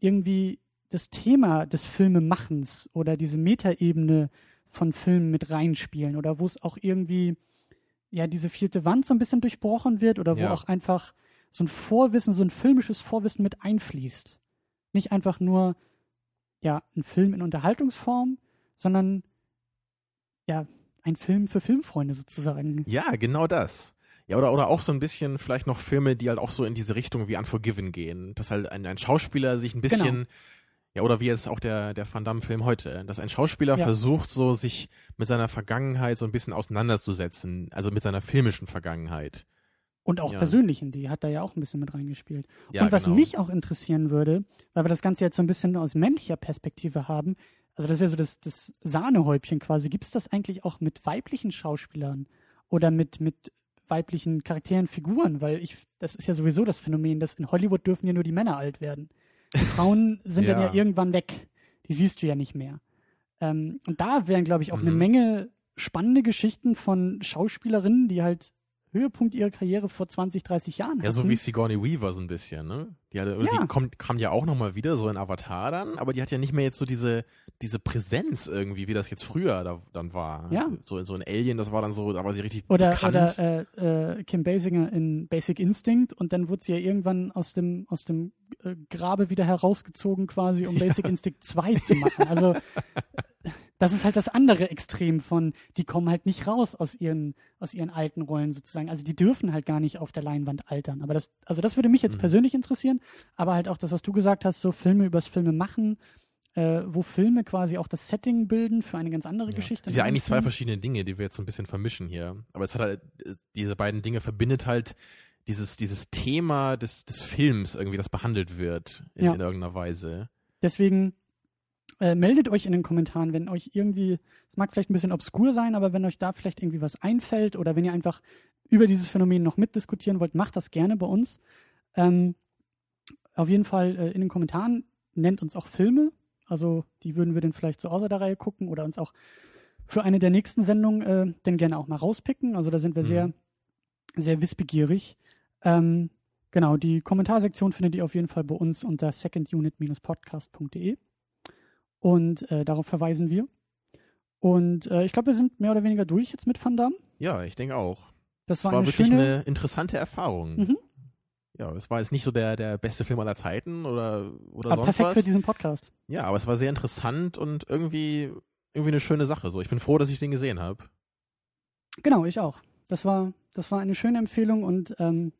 irgendwie das Thema des Filmemachens oder diese Metaebene von Filmen mit reinspielen oder wo es auch irgendwie ja diese vierte Wand so ein bisschen durchbrochen wird oder wo ja. auch einfach so ein Vorwissen, so ein filmisches Vorwissen mit einfließt. Nicht einfach nur ja ein Film in Unterhaltungsform, sondern ja ein Film für Filmfreunde sozusagen. Ja, genau das. Ja, oder, oder auch so ein bisschen vielleicht noch Filme, die halt auch so in diese Richtung wie Unforgiven gehen. Dass halt ein, ein Schauspieler sich ein bisschen, Genau. Ja, oder wie jetzt auch der, der Van Damme-Film heute, dass ein Schauspieler Ja. versucht, so sich mit seiner Vergangenheit so ein bisschen auseinanderzusetzen, also mit seiner filmischen Vergangenheit. Und auch Ja. persönlichen, die hat da ja auch ein bisschen mit reingespielt. Ja, und was genau. mich auch interessieren würde, weil wir das Ganze jetzt so ein bisschen aus männlicher Perspektive haben, also das wäre so das, das Sahnehäubchen quasi. Gibt es das eigentlich auch mit weiblichen Schauspielern oder mit, mit weiblichen Charakteren, Figuren? Weil ich, das ist ja sowieso das Phänomen, dass in Hollywood dürfen ja nur die Männer alt werden. Die Frauen sind dann Ja. ja irgendwann weg. Die siehst du ja nicht mehr. Ähm, und da wären, glaube ich, auch eine Mhm. Menge spannende Geschichten von Schauspielerinnen, die halt Höhepunkt ihrer Karriere vor 20, 30 Jahren Ja, so hatten. wie Sigourney Weaver so ein bisschen, ne? Die, hatte, Ja. die kommt, kam ja auch nochmal wieder so in Avatar dann, aber die hat ja nicht mehr jetzt so diese, diese Präsenz irgendwie, wie das jetzt früher da, dann war. Ja. So, so ein Alien, das war dann so, da war sie richtig Oder, bekannt. oder äh, äh, Kim Basinger in Basic Instinct und dann wurde sie ja irgendwann aus dem, aus dem Grabe wieder herausgezogen, quasi, um Basic Instinct 2 zu machen. Also das ist halt das andere Extrem von, die kommen halt nicht raus aus ihren, aus ihren alten Rollen sozusagen. Also die dürfen halt gar nicht auf der Leinwand altern. Aber das, also das würde mich jetzt Mhm. persönlich interessieren, aber halt auch das, was du gesagt hast, so Filme übers Filme machen, äh, wo Filme quasi auch das Setting bilden für eine ganz andere Ja. Geschichte. Das sind ja eigentlich zwei Film. verschiedene Dinge, die wir jetzt so ein bisschen vermischen hier. Aber es hat halt, äh, diese beiden Dinge verbindet halt dieses, dieses Thema des, des Films irgendwie, das behandelt wird in, Ja. in irgendeiner Weise. Deswegen äh, meldet euch in den Kommentaren, wenn euch irgendwie, es mag vielleicht ein bisschen obskur sein, aber wenn euch da vielleicht irgendwie was einfällt oder wenn ihr einfach über dieses Phänomen noch mitdiskutieren wollt, macht das gerne bei uns. Ähm, auf jeden Fall äh, in den Kommentaren nennt uns auch Filme. Also die würden wir dann vielleicht so außer der Reihe gucken oder uns auch für eine der nächsten Sendungen äh, dann gerne auch mal rauspicken. Also da sind wir Mhm. sehr, sehr wissbegierig. Ähm, genau, die Kommentarsektion findet ihr auf jeden Fall bei uns unter secondunit-podcast.de. Und äh, darauf verweisen wir. Und äh, ich glaube, wir sind mehr oder weniger durch jetzt mit Van Damme. Ja, ich denke auch. Das Es war, war, eine wirklich schöne. eine interessante Erfahrung. Mhm. Ja, es war jetzt nicht so der, der beste Film aller Zeiten oder, oder aber sonst perfekt was. für diesen Podcast. Ja, aber es war sehr interessant und irgendwie, irgendwie eine schöne Sache. So, ich bin froh, dass ich den gesehen habe. Genau, ich auch. Das war, das war eine schöne Empfehlung und ähm,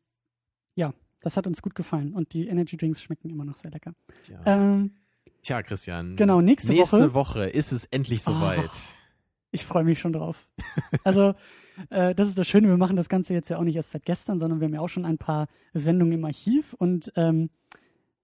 das hat uns gut gefallen. Und die Energy Drinks schmecken immer noch sehr lecker. Tja, Ähm, Tja Christian. genau, nächste, Nächste Woche. Woche ist es endlich soweit. Oh. Ich freue mich schon drauf. Also, äh, das ist das Schöne, wir machen das Ganze jetzt ja auch nicht erst seit gestern, sondern wir haben ja auch schon ein paar Sendungen im Archiv und ähm,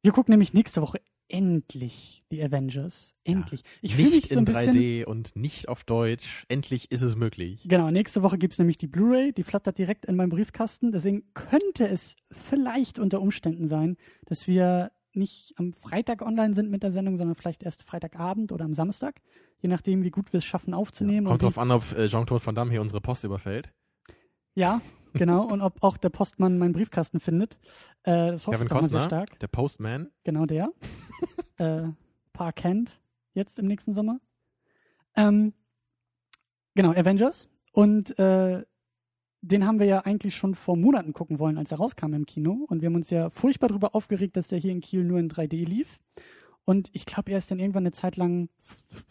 wir gucken nämlich nächste Woche endlich die Avengers. Endlich. Ich fühle mich nicht so ein in bisschen. 3D und nicht auf Deutsch. Endlich ist es möglich. Genau, nächste Woche gibt's nämlich die Blu-ray, die flattert direkt in meinem Briefkasten. Deswegen könnte es vielleicht unter Umständen sein, dass wir nicht am Freitag online sind mit der Sendung, sondern vielleicht erst Freitagabend oder am Samstag, je nachdem, wie gut wir es schaffen aufzunehmen. Kommt und drauf an, ob äh, Jean-Claude Van Damme hier unsere Post überfällt. ja, genau, und ob auch der Postmann meinen Briefkasten findet. Äh, das hoffe Kevin ich doch mal sehr stark. der Postman. Genau der. äh, Paar Kent, jetzt im nächsten Sommer. Ähm, genau, Avengers. Und äh, den haben wir ja eigentlich schon vor Monaten gucken wollen, als er rauskam im Kino. Und wir haben uns ja furchtbar darüber aufgeregt, dass der hier in Kiel nur in 3D lief. Und ich glaube, er ist dann irgendwann eine Zeit lang,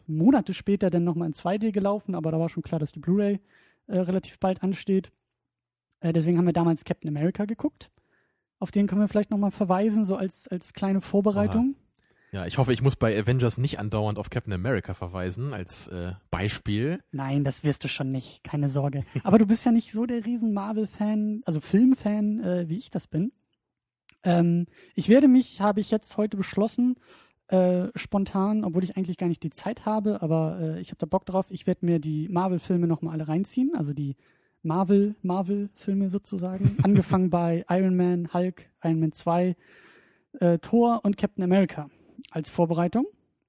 Monate später, dann nochmal in 2D gelaufen. Aber da war schon klar, dass die Blu-ray äh, relativ bald ansteht. Äh, deswegen haben wir damals Captain America geguckt. Auf den können wir vielleicht nochmal verweisen, so als, als kleine Vorbereitung. Ja, ich hoffe, ich muss bei Avengers nicht andauernd auf Captain America verweisen als äh, Beispiel. Nein, das wirst du schon nicht, keine Sorge. Aber du bist ja nicht so der riesen Marvel-Fan, also Film-Fan, äh, wie ich das bin. Ähm, ich werde mich, habe ich jetzt heute beschlossen, äh, spontan, obwohl ich eigentlich gar nicht die Zeit habe, aber äh, ich habe da Bock drauf, ich werde mir die Marvel-Filme nochmal alle reinziehen, also die Marvel, Marvel-Filme sozusagen, angefangen bei Iron Man, Hulk, Iron Man 2, äh, Thor und Captain America als Vorbereitung.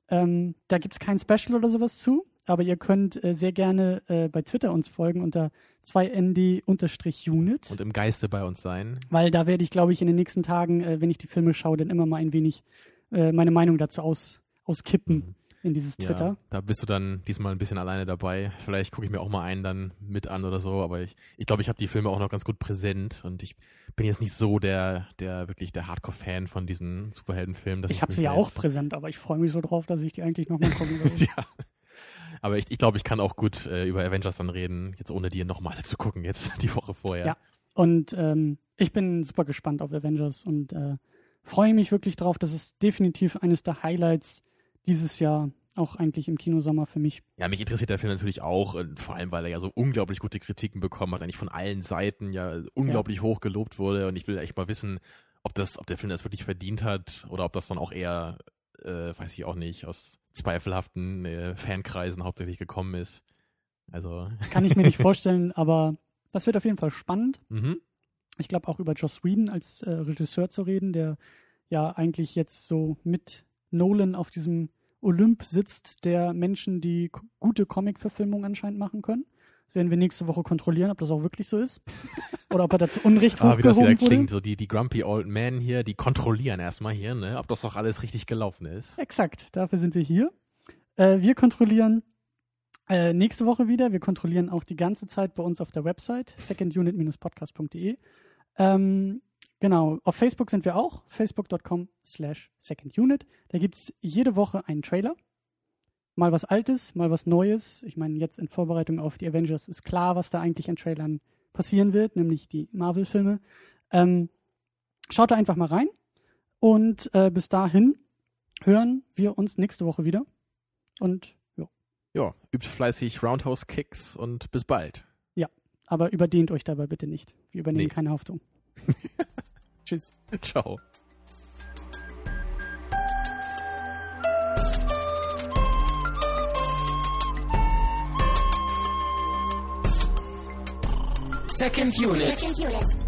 Ähm, da gibt's kein Special oder sowas zu, aber ihr könnt äh, sehr gerne äh, bei Twitter uns folgen unter 2nd-unit, Und im Geiste bei uns sein. weil da werde ich, glaube ich, in den nächsten Tagen, äh, wenn ich die Filme schaue, dann immer mal ein wenig äh, meine Meinung dazu aus, auskippen in dieses Twitter. Ja, da bist du dann diesmal ein bisschen alleine dabei. Vielleicht gucke ich mir auch mal einen dann mit an oder so, aber ich ich, glaube, ich habe die Filme auch noch ganz gut präsent und ich bin jetzt nicht so der, der wirklich der Hardcore-Fan von diesen Superheldenfilmen. Ich habe sie ja auch präsent, aber ich freue mich so drauf, dass ich die eigentlich nochmal gucken will. ja. Aber ich, ich glaube, ich kann auch gut äh, über Avengers dann reden, jetzt ohne die nochmal zu gucken, jetzt die Woche vorher. Ja. Und ähm, ich bin super gespannt auf Avengers und äh, freue mich wirklich drauf. Das ist definitiv eines der Highlights dieses Jahr, auch eigentlich im Kinosommer für mich. Ja, mich interessiert der Film natürlich auch, vor allem weil er ja so unglaublich gute Kritiken bekommen hat, eigentlich von allen Seiten ja unglaublich ja. hoch gelobt wurde. Und ich will echt mal wissen, ob das, ob der Film das wirklich verdient hat oder ob das dann auch eher, äh, weiß ich auch nicht, aus zweifelhaften äh, Fankreisen hauptsächlich gekommen ist. Also. Kann ich mir nicht vorstellen, aber das wird auf jeden Fall spannend. Mhm. Ich glaube auch über Joss Whedon als äh, Regisseur zu reden, der ja eigentlich jetzt so mit Nolan auf diesem Olymp sitzt, der Menschen, die gute Comic-Verfilmungen anscheinend machen können. Das werden wir nächste Woche kontrollieren, ob das auch wirklich so ist. Oder ob er dazu Unrecht ah, wie das wieder wurde. klingt, so die, die Grumpy Old Men hier, die kontrollieren erstmal hier, ne, ob das doch alles richtig gelaufen ist. Exakt, dafür sind wir hier. Äh, wir kontrollieren äh, nächste Woche wieder. Wir kontrollieren auch die ganze Zeit bei uns auf der Website, secondunit-podcast.de. Ähm, genau, auf Facebook sind wir auch, facebook.com slash secondunit. Da gibt es jede Woche einen Trailer mal was Altes, mal was Neues. Ich meine, jetzt in Vorbereitung auf die Avengers ist klar, was da eigentlich an Trailern passieren wird, nämlich die Marvel-Filme. Ähm, schaut da einfach mal rein. Und äh, bis dahin hören wir uns nächste Woche wieder. Und ja. Ja, übt fleißig Roundhouse-Kicks und bis bald. Ja, aber überdehnt euch dabei bitte nicht. Wir übernehmen nee. keine Haftung. Tschüss. Ciao. Second unit. Second unit.